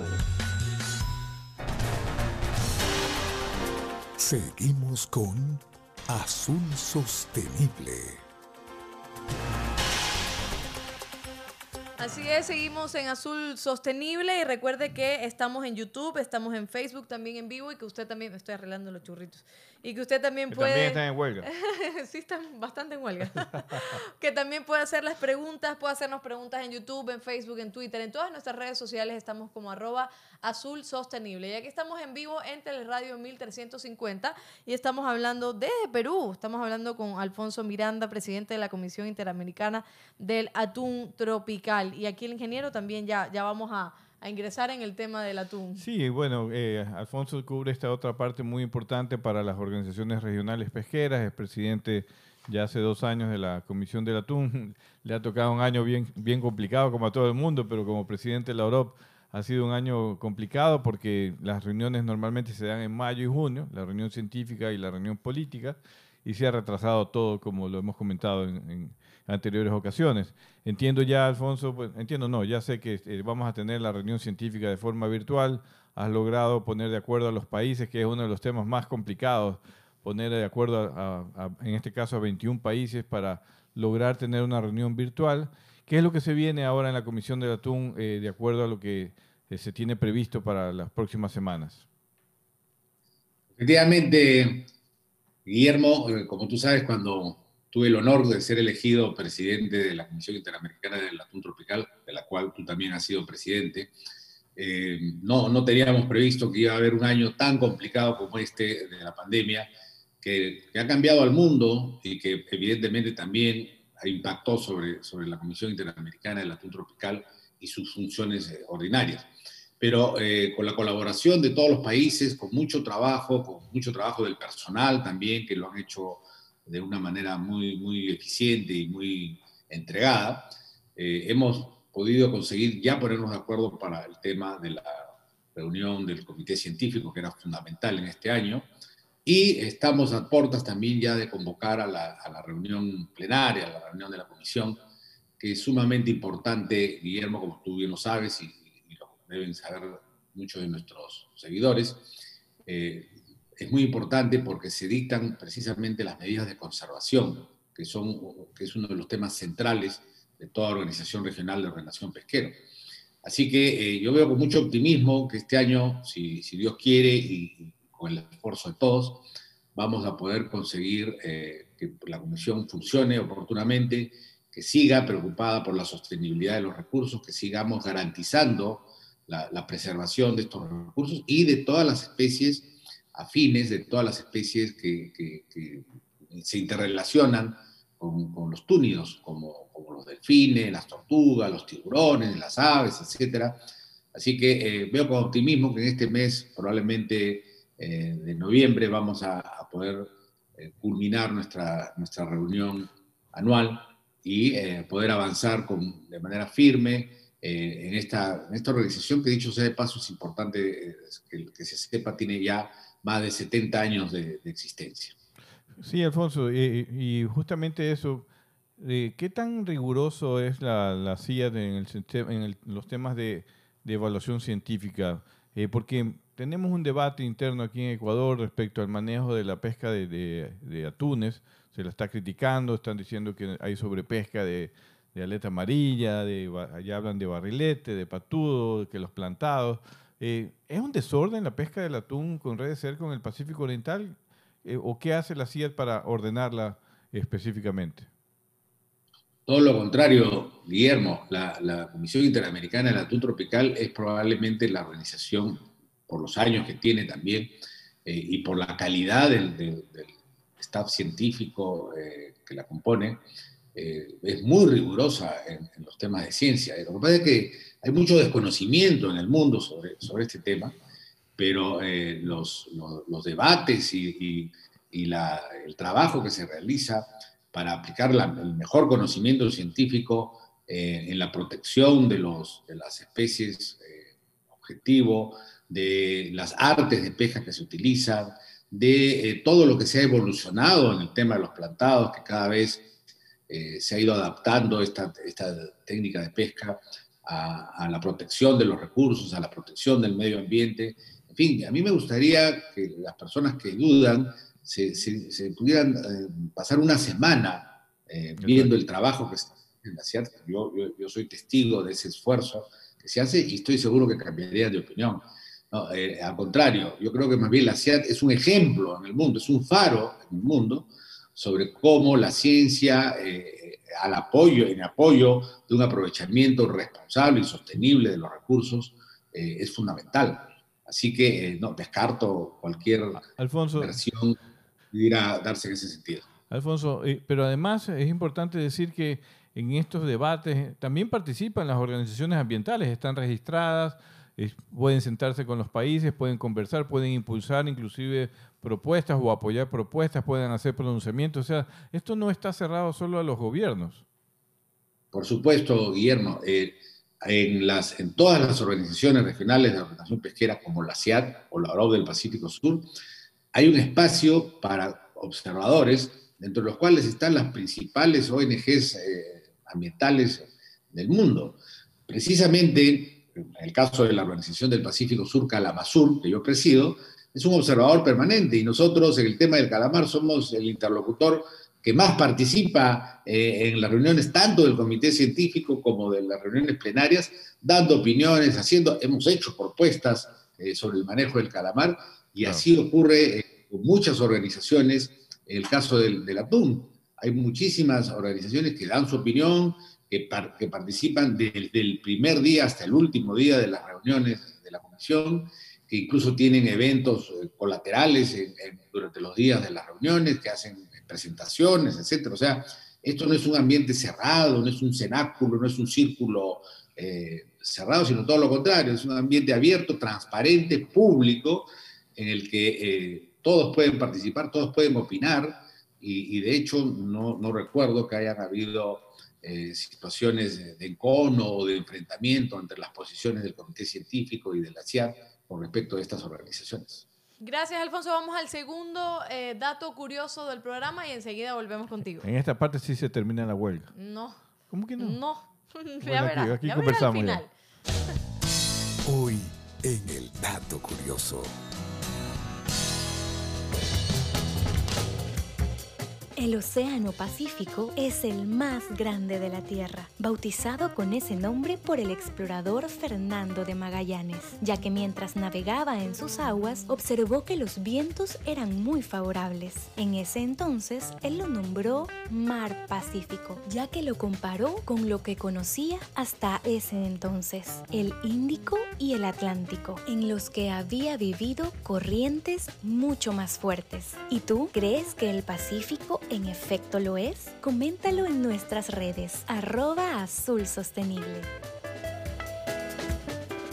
Seguimos con Azul Sostenible. Así es, seguimos en Azul Sostenible y recuerde que estamos en YouTube, estamos en Facebook también en vivo y que usted también, estoy arreglando los churritos, y que usted también puede... También están en huelga. (laughs) sí, están bastante en huelga. (laughs) que también puede hacer las preguntas, puede hacernos preguntas en YouTube, en Facebook, en Twitter, en todas nuestras redes sociales estamos como arroba Azul Sostenible. Y aquí estamos en vivo en Teleradio 1350 y estamos hablando desde Perú, estamos hablando con Alfonso Miranda, presidente de la Comisión Interamericana del Atún Tropical. Y aquí el ingeniero también ya, ya vamos a a ingresar en el tema del atún. Sí, bueno, eh, Alfonso cubre esta otra parte muy importante para las organizaciones regionales pesqueras, es presidente ya hace dos años de la Comisión del Atún, (laughs) le ha tocado un año bien, bien complicado como a todo el mundo, pero como presidente de la OROP ha sido un año complicado porque las reuniones normalmente se dan en mayo y junio, la reunión científica y la reunión política, y se ha retrasado todo como lo hemos comentado en anteriores ocasiones. Entiendo ya, Alfonso, pues, entiendo no, ya sé que eh, vamos a tener la reunión científica de forma virtual. Has logrado poner de acuerdo a los países, que es uno de los temas más complicados, poner de acuerdo, a, en este caso, a 21 países para lograr tener una reunión virtual. ¿Qué es lo que se viene ahora en la Comisión del Atún eh, de acuerdo a lo que eh, se tiene previsto para las próximas semanas? Efectivamente, Guillermo, como tú sabes, cuando tuve el honor de ser elegido presidente de la Comisión Interamericana del Atún Tropical, de la cual tú también has sido presidente, eh, no, no teníamos previsto que iba a haber un año tan complicado como este de la pandemia, que, ha cambiado al mundo y que evidentemente también impactó sobre, sobre la Comisión Interamericana del Atún Tropical y sus funciones eh, ordinarias. Pero eh, con la colaboración de todos los países, con mucho trabajo, con mucho trabajo del personal también, que lo han hecho de una manera muy, muy eficiente y muy entregada, eh, hemos podido conseguir ya ponernos de acuerdo para el tema de la reunión del comité científico, que era fundamental en este año, y estamos a puertas también ya de convocar a la, a la reunión plenaria, a la reunión de la comisión, que es sumamente importante, Guillermo, como tú bien lo sabes, y, lo deben saber muchos de nuestros seguidores, eh, es muy importante porque se dictan precisamente las medidas de conservación, que, son, que es uno de los temas centrales de toda organización regional de ordenación pesquera. Así que eh, yo veo con mucho optimismo que este año, si, si Dios quiere y, con el esfuerzo de todos, vamos a poder conseguir eh, que la comisión funcione oportunamente, que siga preocupada por la sostenibilidad de los recursos, que sigamos garantizando la, la preservación de estos recursos y de todas las especies afines de todas las especies que, se interrelacionan con, los túnidos, como, los delfines, las tortugas, los tiburones, las aves, etc. Así que eh, veo con optimismo que en este mes, probablemente eh, de noviembre, vamos a, poder eh, culminar nuestra, nuestra reunión anual y poder avanzar con, de manera firme en, esta, en esta organización que dicho sea de paso es importante que, que se sepa, tiene ya más de 70 años de, existencia. Sí, Alfonso, y, justamente eso, ¿qué tan riguroso es la, la CIA en, en los temas de, evaluación científica? Eh, porque tenemos un debate interno aquí en Ecuador respecto al manejo de la pesca de, atunes, se la está criticando, están diciendo que hay sobrepesca de, aleta amarilla, de, allá hablan de barrilete, de patudo, que los plantados. Eh, ¿Es un desorden la pesca del atún con redes cerco en el Pacífico Oriental? Eh, ¿O qué hace la CIED para ordenarla específicamente? Todo lo contrario, Guillermo. La, Comisión Interamericana del Atún Tropical es probablemente la organización, por los años que tiene también, eh, y por la calidad del, staff científico que la compone, es muy rigurosa en, en, los temas de ciencia. Lo que pasa es que hay mucho desconocimiento en el mundo sobre, este tema, pero eh, los, debates y, el trabajo que se realiza para aplicar el mejor conocimiento científico eh, en la protección de las especies eh, objetivo, de las artes de pesca que se utilizan, de todo lo que se ha evolucionado en el tema de los plantados, que cada vez se ha ido adaptando esta, esta técnica de pesca a, la protección de los recursos, a la protección del medio ambiente. En fin, a mí me gustaría que las personas que dudan se, se, pudieran eh, pasar una semana eh, viendo el trabajo que se hace en la Yo, yo, soy testigo de ese esfuerzo que se hace y estoy seguro que cambiaría de opinión. Eh, al contrario, yo creo que más bien la CIAT es un ejemplo en el mundo, es un faro en el mundo sobre cómo la ciencia al apoyo, en apoyo de un aprovechamiento responsable y sostenible de los recursos, eh, es fundamental. Así que eh, no descarto cualquier Alfonso, versión que pudiera darse en ese sentido. Alfonso, eh, pero además es importante decir que en estos debates también participan las organizaciones ambientales, están registradas, pueden sentarse con los países, pueden conversar, pueden impulsar inclusive propuestas o apoyar propuestas, pueden hacer pronunciamientos. O sea, esto no está cerrado solo a los gobiernos. Por supuesto, Guillermo. Eh, en, las, en todas las organizaciones regionales de ordenación pesquera, como la CIAT o la ORO del Pacífico Sur, hay un espacio para observadores, dentro de los cuales están las principales ONGs eh, ambientales del mundo. Precisamente, en el caso de la Organización del Pacífico Sur, Calamasur, que yo presido, es un observador permanente y nosotros en el tema del calamar somos el interlocutor que más participa eh, en las reuniones tanto del comité científico como de las reuniones plenarias, dando opiniones, haciendo, hemos hecho propuestas eh, sobre el manejo del calamar y así ocurre eh, con muchas organizaciones el caso del, del atún. Hay muchísimas organizaciones que dan su opinión, que, participan desde el primer día hasta el último día de las reuniones de la comisión, que incluso tienen eventos eh, colaterales durante los días de las reuniones, que hacen presentaciones, etc. O sea, esto no es un ambiente cerrado, no es un cenáculo, no es un círculo eh, cerrado, sino todo lo contrario, es un ambiente abierto, transparente, público, en el que eh, todos pueden participar, todos pueden opinar, y, de hecho no, no, recuerdo que hayan habido eh, situaciones de, encono o de enfrentamiento entre las posiciones del Comité Científico y de la CIAR con respecto a estas organizaciones. Gracias, Alfonso. Vamos al segundo eh, dato curioso del programa y enseguida volvemos contigo. En esta parte sí se termina la huelga. No. ¿Cómo que no? No. (laughs) ya verás. Aquí, conversamos. Al final. Hoy en el dato curioso. El Océano Pacífico es el más grande de la Tierra, bautizado con ese nombre por el explorador Fernando de Magallanes, ya que mientras navegaba en sus aguas observó que los vientos eran muy favorables. En ese entonces, él lo nombró Mar Pacífico, ya que lo comparó con lo que conocía hasta ese entonces, el Índico y el Atlántico, en los que había vivido corrientes mucho más fuertes. ¿Y tú crees que el Pacífico en efecto lo es? Coméntalo en nuestras redes, arroba azul sostenible.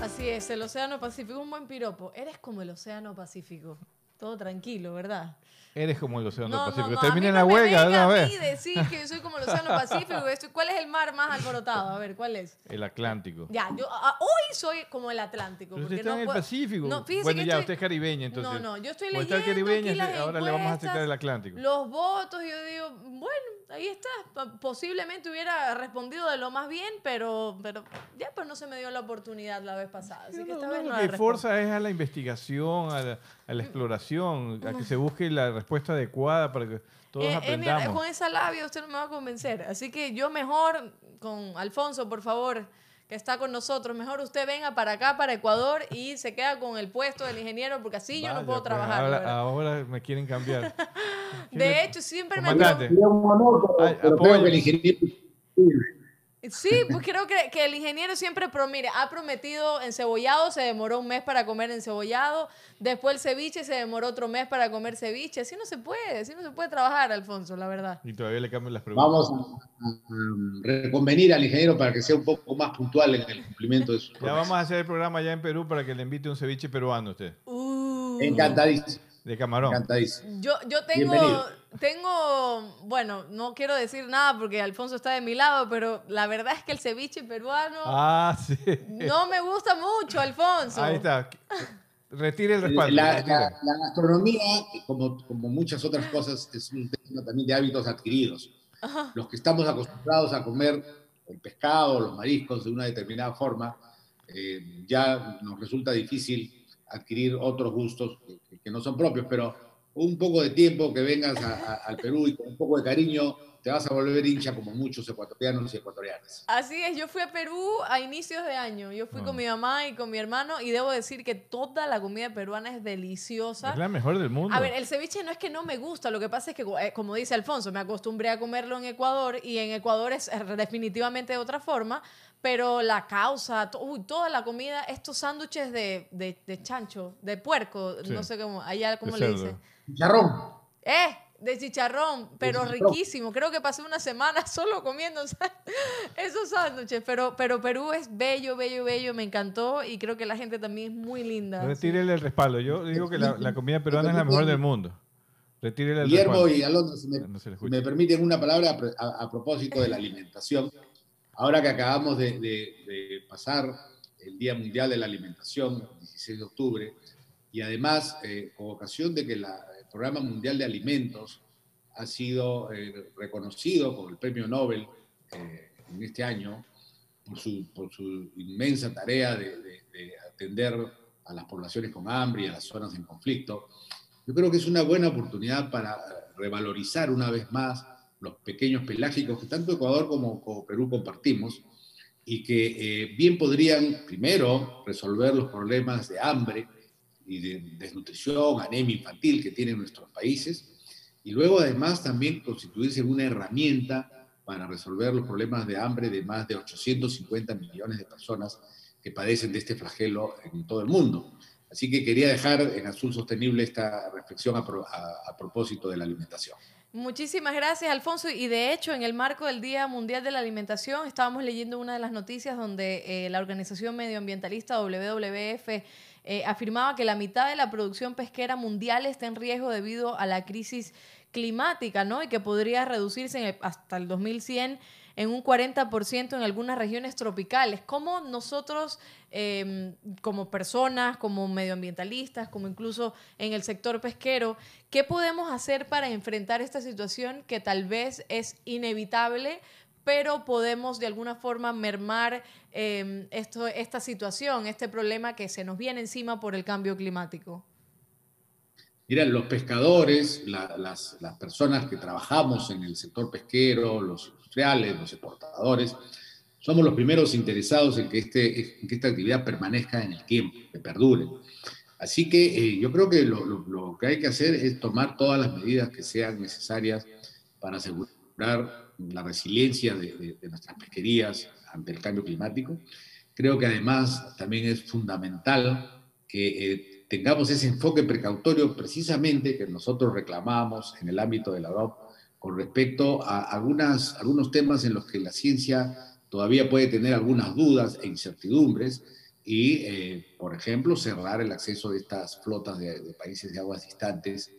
Así es, el Océano Pacífico, un buen piropo. Eres como el Océano Pacífico. Todo tranquilo, ¿verdad? Eres como el Océano No, no, Pacífico. no, Termina la huelga de a vez. mí decir que yo soy como el Océano (laughs) Pacífico. Estoy- ¿Cuál es el mar más alborotado? A ver, ¿cuál es? El Atlántico. Ya, yo ah, hoy soy como el Atlántico. Pero usted está no en el puedo- Pacífico. No, fíjese bueno, que ya, estoy- usted es caribeña, entonces. No, no, yo estoy leyendo caribeña, aquí las ahora le vamos a el Atlántico. Los votos, yo digo, ahí está. Posiblemente hubiera respondido de lo más bien, pero, pero ya pues no se me dio la oportunidad la vez pasada. Así que esta No, vez lo no que la respondo. forza es a la investigación, a la, a la exploración, a que se busque la respuesta adecuada para que todos Eh, eh, mira, aprendamos. con esa labia usted no me va a convencer. Así que yo mejor, con Alfonso, por favor, que está con nosotros, mejor usted venga para acá, para Ecuador, y se queda con el puesto del ingeniero, porque así yo no puedo pues, trabajar. ahora, me quieren cambiar. (laughs) De hecho, siempre me... Comandante. Ay, pero apoyo. Sí, pues creo que, que el ingeniero siempre, pro, mire, ha prometido encebollado, se demoró un mes para comer encebollado, después el ceviche se demoró otro mes para comer ceviche, así no se puede, así no se puede trabajar, Alfonso, la verdad. Y todavía le cambian las preguntas. vamos a, a reconvenir al ingeniero para que sea un poco más puntual en el cumplimiento de sus Ya promesas. vamos a hacer el programa allá en Perú para que le invite un ceviche peruano a usted, Uh. Encantadísimo, de camarón. encantadísimo. Yo, yo tengo, Bienvenido. tengo, bueno, no quiero decir nada porque Alfonso está de mi lado, pero la verdad es que el ceviche peruano Ah, (laughs) sí. no me gusta mucho, Alfonso. Ahí está. Retire el respaldo. La, retire. la- la gastronomía, como, como muchas otras cosas, es un tema también de hábitos adquiridos. Los que estamos acostumbrados a comer el pescado, los mariscos de una determinada forma, eh, ya nos resulta difícil adquirir otros gustos que, que no son propios, pero un poco de tiempo que vengas a- a- al Perú y con un poco de cariño, te vas a volver hincha como muchos ecuatorianos y ecuatorianas. Así es, yo fui a Perú a inicios de año. Yo fui Ah. con mi mamá y con mi hermano y debo decir que toda la comida peruana es deliciosa. Es la mejor del mundo. A ver, el ceviche no es que no me gusta, lo que pasa es que, eh, como dice Alfonso, me acostumbré a comerlo en Ecuador y en Ecuador es eh, definitivamente de otra forma, pero la causa, to- uy, toda la comida, estos sándwiches de, de, de chancho, de puerco, Sí. no sé cómo, allá cómo le dicen. Chicharrón. Eh, de chicharrón, pero chicharrón. riquísimo. Creo que pasé una semana (laughs) solo comiendo (laughs) esos sándwiches, pero, pero Perú es bello, bello, bello, me encantó y creo que la gente también es muy linda. Retírele el respaldo. Yo digo que la, la comida peruana es la mejor del mundo. Retírele el Guillermo respaldo. y Alonso, si me, No se le si escucha. me permiten una palabra a- a propósito de la alimentación. Ahora que acabamos de, pasar el Día Mundial de la Alimentación, el 16 de octubre, y además eh, con ocasión de que el Programa Mundial de Alimentos ha sido eh, reconocido con el Premio Nobel eh, en este año por su, inmensa tarea de atender a las poblaciones con hambre y a las zonas en conflicto. Yo creo que es una buena oportunidad para eh, revalorizar una vez más los pequeños pelágicos que tanto Ecuador como, Perú compartimos y que eh, bien podrían, primero, resolver los problemas de hambre y de desnutrición, anemia infantil que tienen nuestros países, y luego además también constituirse una herramienta para resolver los problemas de hambre de más de 850 millones de personas que padecen de este flagelo en todo el mundo. Así que quería dejar en Azul Sostenible esta reflexión a, propósito de la alimentación. Muchísimas gracias, Alfonso. Y de hecho, en el marco del Día Mundial de la Alimentación, estábamos leyendo una de las noticias donde eh, la organización medioambientalista WWF eh, afirmaba que la mitad de la producción pesquera mundial está en riesgo debido a la crisis climática, ¿no? Y que podría reducirse hasta el 2100 en un 40% en algunas regiones tropicales. ¿Cómo nosotros, em, como personas, como medioambientalistas, como incluso en el sector pesquero, qué podemos hacer para enfrentar esta situación que tal vez es inevitable, pero podemos de alguna forma mermar em, esto, esta situación, este problema que se nos viene encima por el cambio climático? Mira, los pescadores, las, personas que trabajamos en el sector pesquero, los industriales, los exportadores, somos los primeros interesados en que, este, en que esta actividad permanezca en el tiempo, que perdure. Así que eh, yo creo que lo, que hay que hacer es tomar todas las medidas que sean necesarias para asegurar la resiliencia de, nuestras pesquerías ante el cambio climático. Creo que además también es fundamental que eh, tengamos ese enfoque precautorio precisamente que nosotros reclamamos en el ámbito de la DOP con respecto a algunas, algunos temas en los que la ciencia todavía puede tener algunas dudas e incertidumbres y, eh, por ejemplo, cerrar el acceso de estas flotas de, países de aguas distantes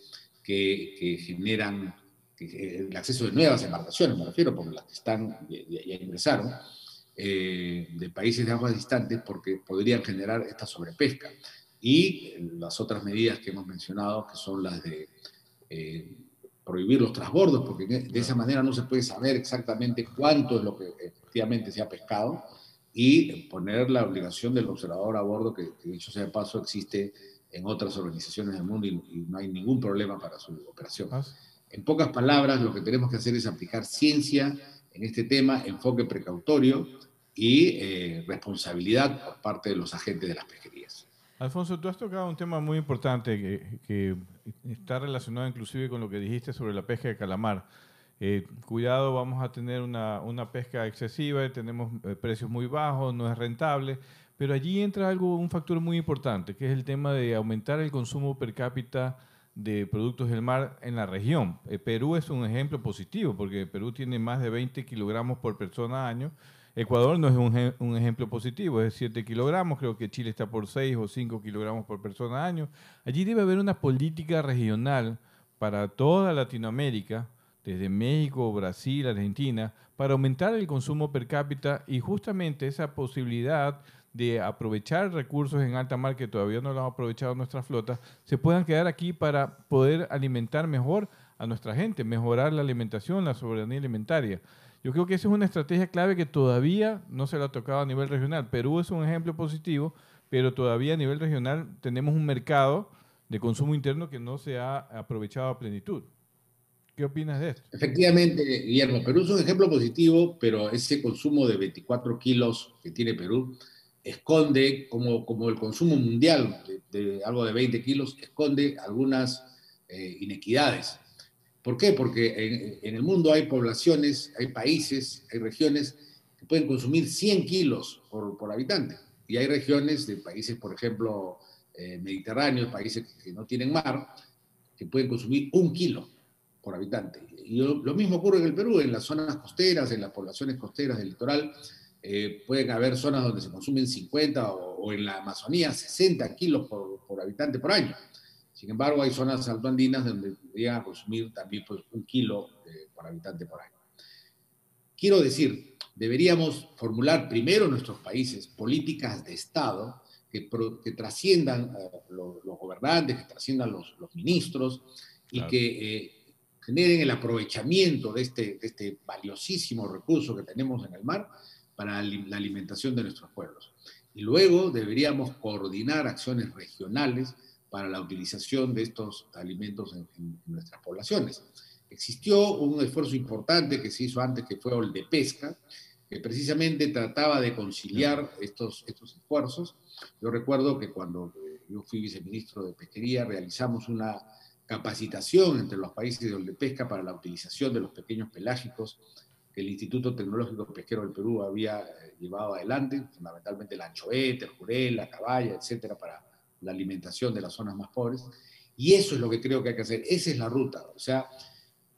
que, generan el acceso de nuevas embarcaciones, me refiero, porque las que están, ya, ingresaron, eh, de países de aguas distantes porque podrían generar esta sobrepesca y las otras medidas que hemos mencionado, que son las de eh, prohibir los transbordos, porque de esa manera no se puede saber exactamente cuánto es lo que efectivamente se ha pescado, y poner la obligación del observador a bordo, que, dicho sea de paso, existe en otras organizaciones del mundo y, no hay ningún problema para su operación. Ah, en pocas palabras, lo que tenemos que hacer es aplicar ciencia en este tema, enfoque precautorio y eh, responsabilidad por parte de los agentes de las pesquerías. Alfonso, tú has tocado un tema muy importante que, está relacionado inclusive con lo que dijiste sobre la pesca de calamar. Eh, cuidado, vamos a tener una, pesca excesiva, tenemos eh, precios muy bajos, no es rentable, pero allí entra algo, un factor muy importante, que es el tema de aumentar el consumo per cápita de productos del mar en la región. Eh, Perú es un ejemplo positivo, porque Perú tiene más de 20 kilogramos por persona año, Ecuador no es un, ejemplo positivo, es 7 kilogramos, creo que Chile está por 6 o 5 kilogramos por persona año. Allí debe haber una política regional para toda Latinoamérica, desde México, Brasil, Argentina, para aumentar el consumo per cápita y justamente esa posibilidad de aprovechar recursos en alta mar que todavía no lo han aprovechado nuestras flotas, se puedan quedar aquí para poder alimentar mejor a nuestra gente, mejorar la alimentación, la soberanía alimentaria. Yo creo que esa es una estrategia clave que todavía no se la ha tocado a nivel regional. Perú es un ejemplo positivo, pero todavía a nivel regional tenemos un mercado de consumo interno que no se ha aprovechado a plenitud. ¿Qué opinas de esto? Efectivamente, Guillermo, Perú es un ejemplo positivo, pero ese consumo de 24 kilos que tiene Perú esconde, como, como el consumo mundial de, algo de 20 kilos, esconde algunas eh, inequidades. ¿Por qué? Porque en, el mundo hay poblaciones, hay países, hay regiones que pueden consumir 100 kilos por, habitante. Y hay regiones de países, por ejemplo, eh, mediterráneos, países que no tienen mar, que pueden consumir un kilo por habitante. Y lo, mismo ocurre en el Perú, en las zonas costeras, en las poblaciones costeras del litoral, eh, pueden haber zonas donde se consumen 50 o, en la Amazonía 60 kilos por habitante por año. Sin embargo, hay zonas altoandinas donde podrían consumir también pues, un kilo eh, por habitante por año. Quiero decir, deberíamos formular primero en nuestros países políticas de Estado que, que trasciendan eh, los, gobernantes, que trasciendan los, ministros y que eh, generen el aprovechamiento de este, de este valiosísimo recurso que tenemos en el mar para la alimentación de nuestros pueblos. Y luego deberíamos coordinar acciones regionales para la utilización de estos alimentos en, nuestras poblaciones. Existió un esfuerzo importante que se hizo antes, que fue el de pesca, que precisamente trataba de conciliar estos, estos esfuerzos. Yo recuerdo que cuando eh, yo fui viceministro de Pesquería realizamos una capacitación entre los países de pesca para la utilización de los pequeños pelágicos que el Instituto Tecnológico Pesquero del Perú había eh, llevado adelante, fundamentalmente la anchoveta, el jurel, la caballa, etcétera, para la alimentación de las zonas más pobres. Y eso es lo que creo que hay que hacer. Esa es la ruta. O sea,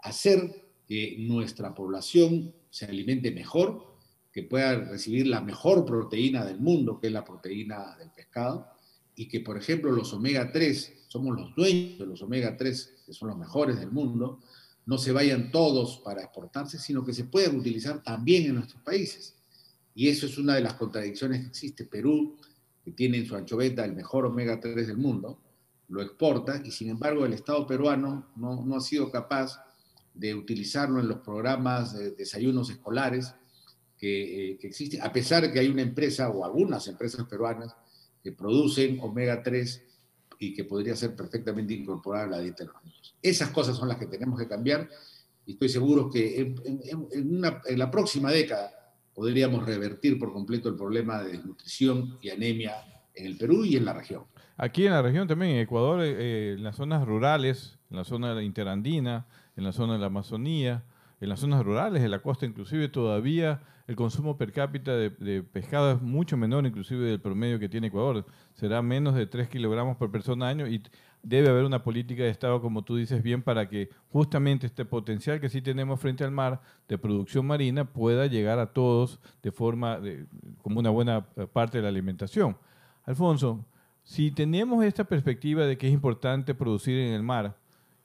hacer que nuestra población se alimente mejor, que pueda recibir la mejor proteína del mundo, que es la proteína del pescado, y que, por ejemplo, los omega 3, somos los dueños de los omega 3, que son los mejores del mundo, no se vayan todos para exportarse, sino que se puedan utilizar también en nuestros países. Y eso es una de las contradicciones que existe. Perú, tiene en su anchoveta el mejor omega 3 del mundo, lo exporta y sin embargo el Estado peruano no, no ha sido capaz de utilizarlo en los programas de desayunos escolares que, eh, existen, a pesar de que hay una empresa o algunas empresas peruanas que producen omega 3 y que podría ser perfectamente incorporada a la dieta de los niños. Esas cosas son las que tenemos que cambiar y estoy seguro que en la próxima década podríamos revertir por completo el problema de desnutrición y anemia en el Perú y en la región. Aquí en la región también, en Ecuador, eh, en las zonas rurales, en la zona interandina, en la zona de la Amazonía, en las zonas rurales de la costa inclusive, todavía el consumo per cápita de, pescado es mucho menor inclusive del promedio que tiene Ecuador. Será menos de 3 kilogramos por persona año y debe haber una política de Estado, como tú dices bien, para que justamente este potencial que sí tenemos frente al mar de producción marina pueda llegar a todos de forma, como una buena parte de la alimentación. Alfonso, si tenemos esta perspectiva de que es importante producir en el mar,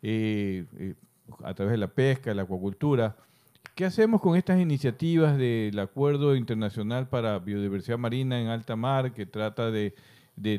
eh, eh, a través de la pesca, la acuacultura. ¿Qué hacemos con estas iniciativas del Acuerdo Internacional para Biodiversidad Marina en Alta Mar, que trata de,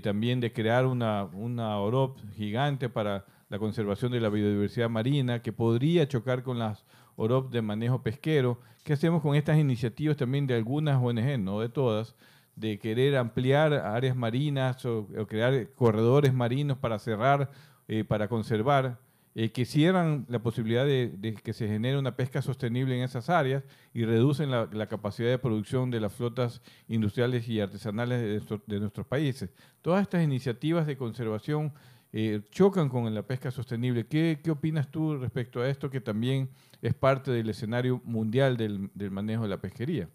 también de crear una, una OROP gigante para la conservación de la biodiversidad marina, que podría chocar con las OROP de manejo pesquero? ¿Qué hacemos con estas iniciativas también de algunas ONG, no de todas, de querer ampliar áreas marinas o, crear corredores marinos para cerrar, eh, para conservar? Eh, que cierran la posibilidad de, que se genere una pesca sostenible en esas áreas y reducen la, capacidad de producción de las flotas industriales y artesanales de, nuestros países. Todas estas iniciativas de conservación eh, chocan con la pesca sostenible. ¿Qué, ¿Qué, opinas tú respecto a esto que también es parte del escenario mundial del, del manejo de la pesquería?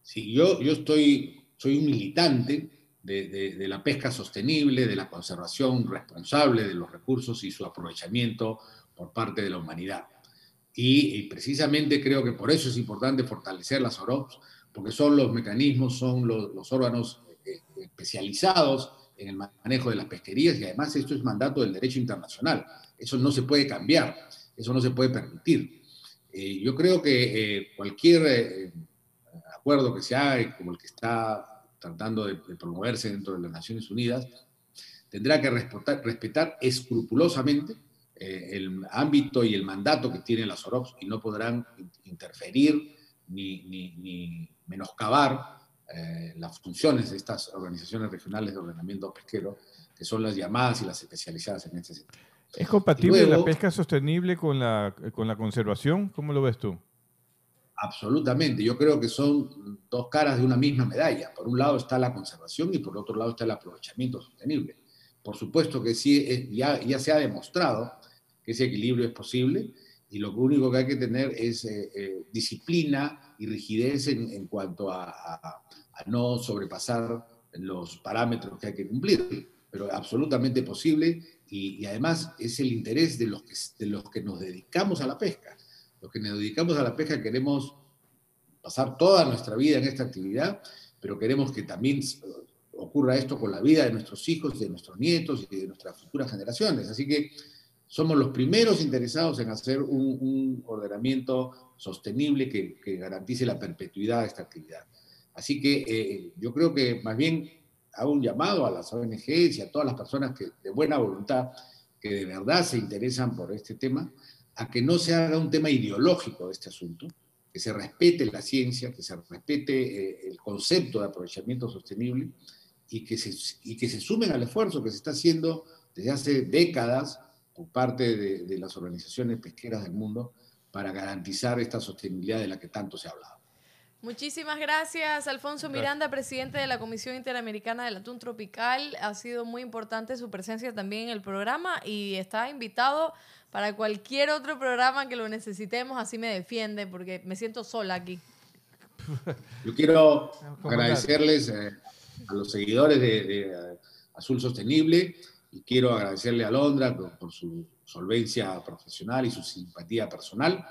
Sí, yo, yo estoy, soy un militante de, la pesca sostenible, de la conservación responsable de los recursos y su aprovechamiento por parte de la humanidad. Y, precisamente creo que por eso es importante fortalecer las OROPS, porque son los mecanismos, son los, órganos eh, especializados en el manejo de las pesquerías y además esto es mandato del derecho internacional. Eso no se puede cambiar, eso no se puede permitir. Eh, yo creo que eh, cualquier acuerdo que se haga, como el que está tratando de, promoverse dentro de las Naciones Unidas, tendrá que respetar, respetar escrupulosamente eh, el ámbito y el mandato que tienen las OROPS y no podrán interferir ni, ni, menoscabar eh, las funciones de estas organizaciones regionales de ordenamiento pesquero, que son las llamadas y las especializadas en este sentido. ¿Es compatible la pesca sostenible con la, con la conservación? ¿Cómo lo ves tú? Absolutamente, yo creo que son dos caras de una misma medalla. Por un lado está la conservación y por otro lado está el aprovechamiento sostenible. Por supuesto que sí, eh, ya, ya se ha demostrado que ese equilibrio es posible y lo único que hay que tener es eh, eh, disciplina y rigidez en, cuanto a, no sobrepasar los parámetros que hay que cumplir, pero absolutamente posible y, y además es el interés de los, que, de los que nos dedicamos a la pesca los que nos dedicamos a la pesca queremos pasar toda nuestra vida en esta actividad, pero queremos que también ocurra esto con la vida de nuestros hijos, de nuestros nietos y de nuestras futuras generaciones. Así que somos los primeros interesados en hacer un, ordenamiento sostenible que, garantice la perpetuidad de esta actividad. Así que eh, yo creo que más bien hago un llamado a las ONGs y a todas las personas que de buena voluntad, que de verdad se interesan por este tema, a que no se haga un tema ideológico de este asunto, que se respete la ciencia, que se respete eh, el concepto de aprovechamiento sostenible y que, se, y que se sumen al esfuerzo que se está haciendo desde hace décadas por parte de, de las organizaciones pesqueras del mundo para garantizar esta sostenibilidad de la que tanto se ha hablado. Muchísimas gracias, Alfonso Miranda, presidente de la Comisión Interamericana del Atún Tropical. Ha sido muy importante su presencia también en el programa y está invitado para cualquier otro programa que lo necesitemos. Así me defiende porque me siento sola aquí. Yo quiero agradecerles eh, a los seguidores de, Azul Sostenible y quiero agradecerle a Londra por su solvencia profesional y su simpatía personal.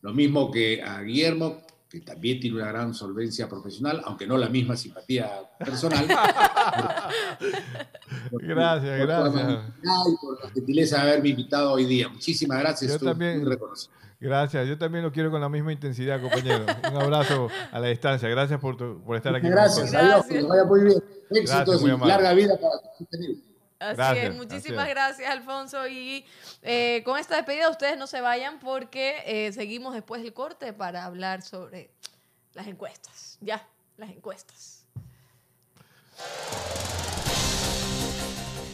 Lo mismo que a Guillermo, que también tiene una gran solvencia profesional, aunque no la misma simpatía personal. (laughs) gracias, gracias. Y por la gentileza de haberme invitado hoy día. Muchísimas gracias. Yo también, Gracias, yo también lo quiero con la misma intensidad, compañero. Un abrazo a la distancia. Gracias por, por estar aquí. Gracias, adiós, que vaya muy bien. Éxitos y larga vida para Así es, muchísimas gracias Alfonso. Y eh, con esta despedida ustedes no se vayan porque eh, seguimos después del corte para hablar sobre las encuestas. Ya, las encuestas.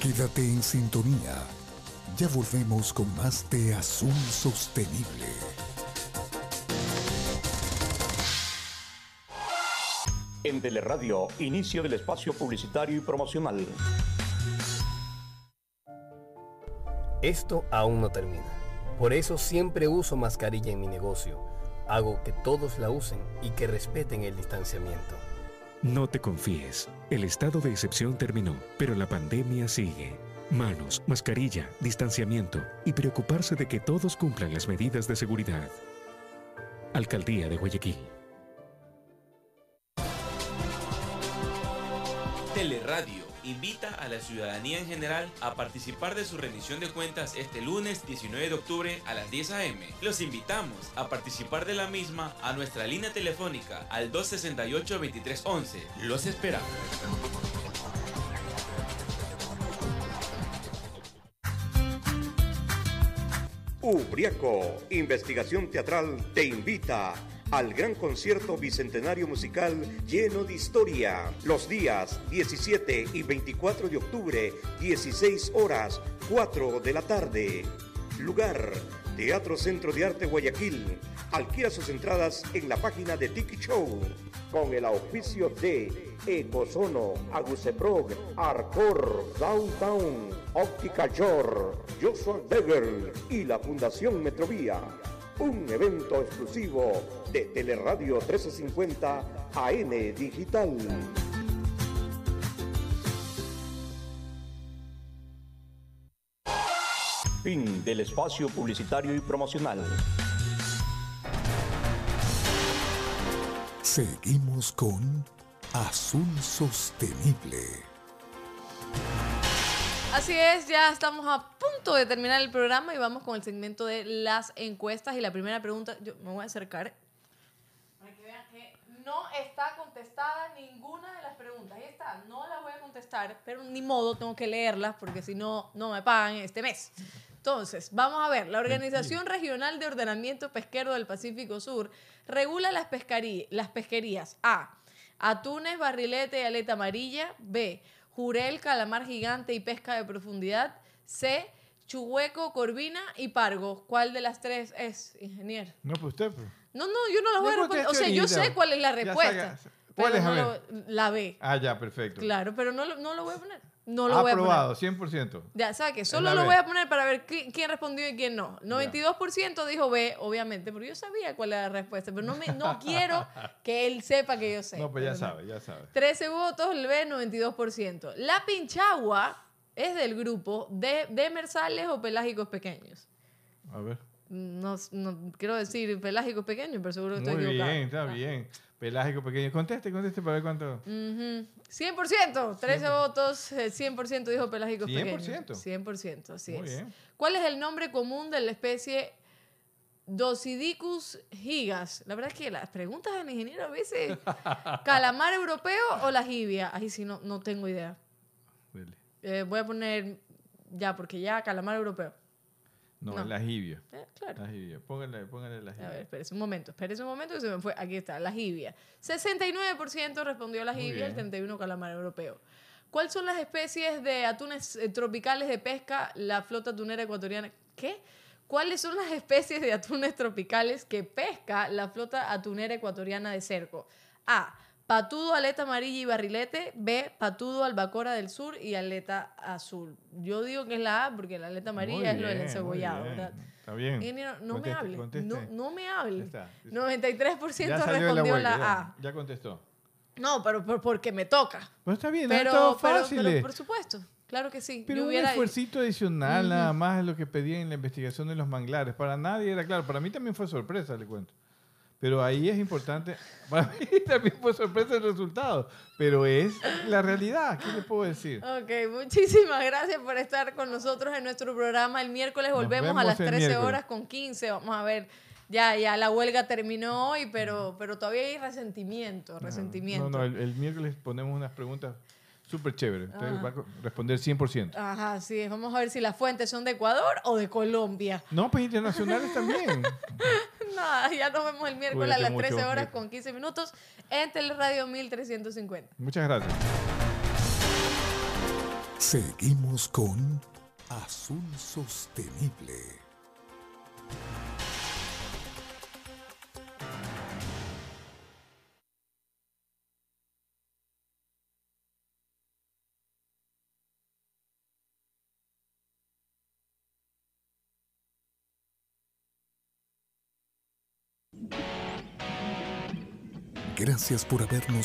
Quédate en sintonía. Ya volvemos con más de Azul Sostenible. En Teleradio, inicio del espacio publicitario y promocional. Esto aún no termina. Por eso siempre uso mascarilla en mi negocio. Hago que todos la usen y que respeten el distanciamiento. No te confíes. El estado de excepción terminó, pero la pandemia sigue. Manos, mascarilla, distanciamiento y preocuparse de que todos cumplan las medidas de seguridad. Alcaldía de Guayaquil. Teleradio invita a la ciudadanía en general a participar de su rendición de cuentas este lunes 19 de octubre a las 10 a.m. Los invitamos a participar de la misma a nuestra línea telefónica al 268-2311. Los esperamos. Ubriaco, Investigación Teatral, te invita al gran concierto bicentenario musical lleno de historia. Los días 17 y 24 de octubre, 16 horas, 4 de la tarde. Lugar, Teatro Centro de Arte Guayaquil. Adquiera sus entradas en la página de Tiki Show. Con el auspicio de Ecosono, Aguceprog, Arcor, Downtown, Óptica Jor, Joshua Degger y la Fundación Metrovía un evento exclusivo de Teleradio 1350 AM Digital. Fin del espacio publicitario y promocional. Seguimos con Azul Sostenible. Así es, ya estamos a punto de terminar el programa y vamos con el segmento de las encuestas. Y la primera pregunta, yo me voy a acercar para que vean que no está contestada ninguna de las preguntas. Ahí está, no las voy a contestar, pero ni modo, tengo que leerlas porque si no, no me pagan este mes. Entonces, vamos a ver, la Organización Regional de Ordenamiento Pesquero del Pacífico Sur regula las, las pesquerías A. Atunes, barrilete y aleta amarilla. B jurel, calamar gigante y pesca de profundidad. C, chuhueco, corvina y pargo. ¿Cuál de las tres es, ingeniero? No, pues usted. Pues. No, no, yo no las voy a responder. O sea, yo sé cuál es la respuesta. ¿Cuál es? la B. Ah, ya, perfecto. Claro, pero no, no lo voy a poner. No lo voy a poner. 100%. Ya, ¿sabes qué? Solo lo voy a poner para ver quién respondió y quién no. 92% dijo B, obviamente, pero yo sabía cuál era la respuesta, pero no, me, no (laughs) quiero que él sepa que yo sé. No, pues ya sabe, ya sabe. 13 votos, el B, 92%. La pinchagua es del grupo de demersales o pelágicos pequeños. A ver. No, no quiero decir pelágicos pequeños, pero seguro que estoy Muy bien, está bien. Pelágico pequeño. Conteste, conteste para ver cuánto. 100%, 13 votos, 100% eh, dijo pelágico pequeño. 100%. 100%, así Muy es. Bien. ¿Cuál es el nombre común de la especie Dosidicus gigas? La verdad es que las preguntas del ingeniero a veces, (laughs) ¿calamar europeo o la jibia? Ahí sí no, no tengo idea. Eh, voy a poner ya, porque ya calamar europeo. No, la jibia. Eh, claro. La jibia. Póngale, póngale la jibia. A ver, espérese un momento, espérese un momento que se me fue. Aquí está, la jibia. 69% respondió la jibia, el 31% calamar europeo. ¿Cuáles son las especies de atunes eh, tropicales de pesca la flota atunera ecuatoriana? ¿Qué? ¿Cuáles son las especies de atunes tropicales que pesca la flota atunera ecuatoriana de cerco? A. Patudo, aleta amarilla y barrilete. B. Patudo, albacora del sur y aleta azul. Yo digo que es la A porque la aleta amarilla Muy es lo del bien, encebollado, bien. ¿verdad? Está bien. No me Conteste, hable. conteste. No, no me hable. está. 93% Ya salió de respondió la ya. A. Ya contestó. No, pero, pero porque me toca. Está bien, Pero, pero, pero, fácil. pero por supuesto, claro que sí. Pero Yo un esfuercito adicional nada más lo que pedía en la investigación de los manglares. Para nadie era claro. Para mí también fue sorpresa, le cuento. Pero ahí es importante. (laughs) Para mí también fue sorpresa el resultado. Pero es la realidad. ¿Qué le puedo decir? Ok, muchísimas gracias por estar con nosotros en nuestro programa. El miércoles volvemos a las el 13 miércoles. horas con 15. Vamos a ver, ya, ya la huelga terminó hoy, pero, pero todavía hay resentimiento, resentimiento. No, no, el, el miércoles ponemos unas preguntas súper chéveres. Usted Ajá. va a co- responder 100%. Ajá, así es. Vamos a ver si las fuentes son de Ecuador o de Colombia. No, pues internacionales también. (laughs) Nada, ya nos vemos el miércoles a las mucho, 13 horas con 15 minutos en Teleradio 1350. Muchas gracias. Seguimos con Azul Sostenible. Gracias por habernos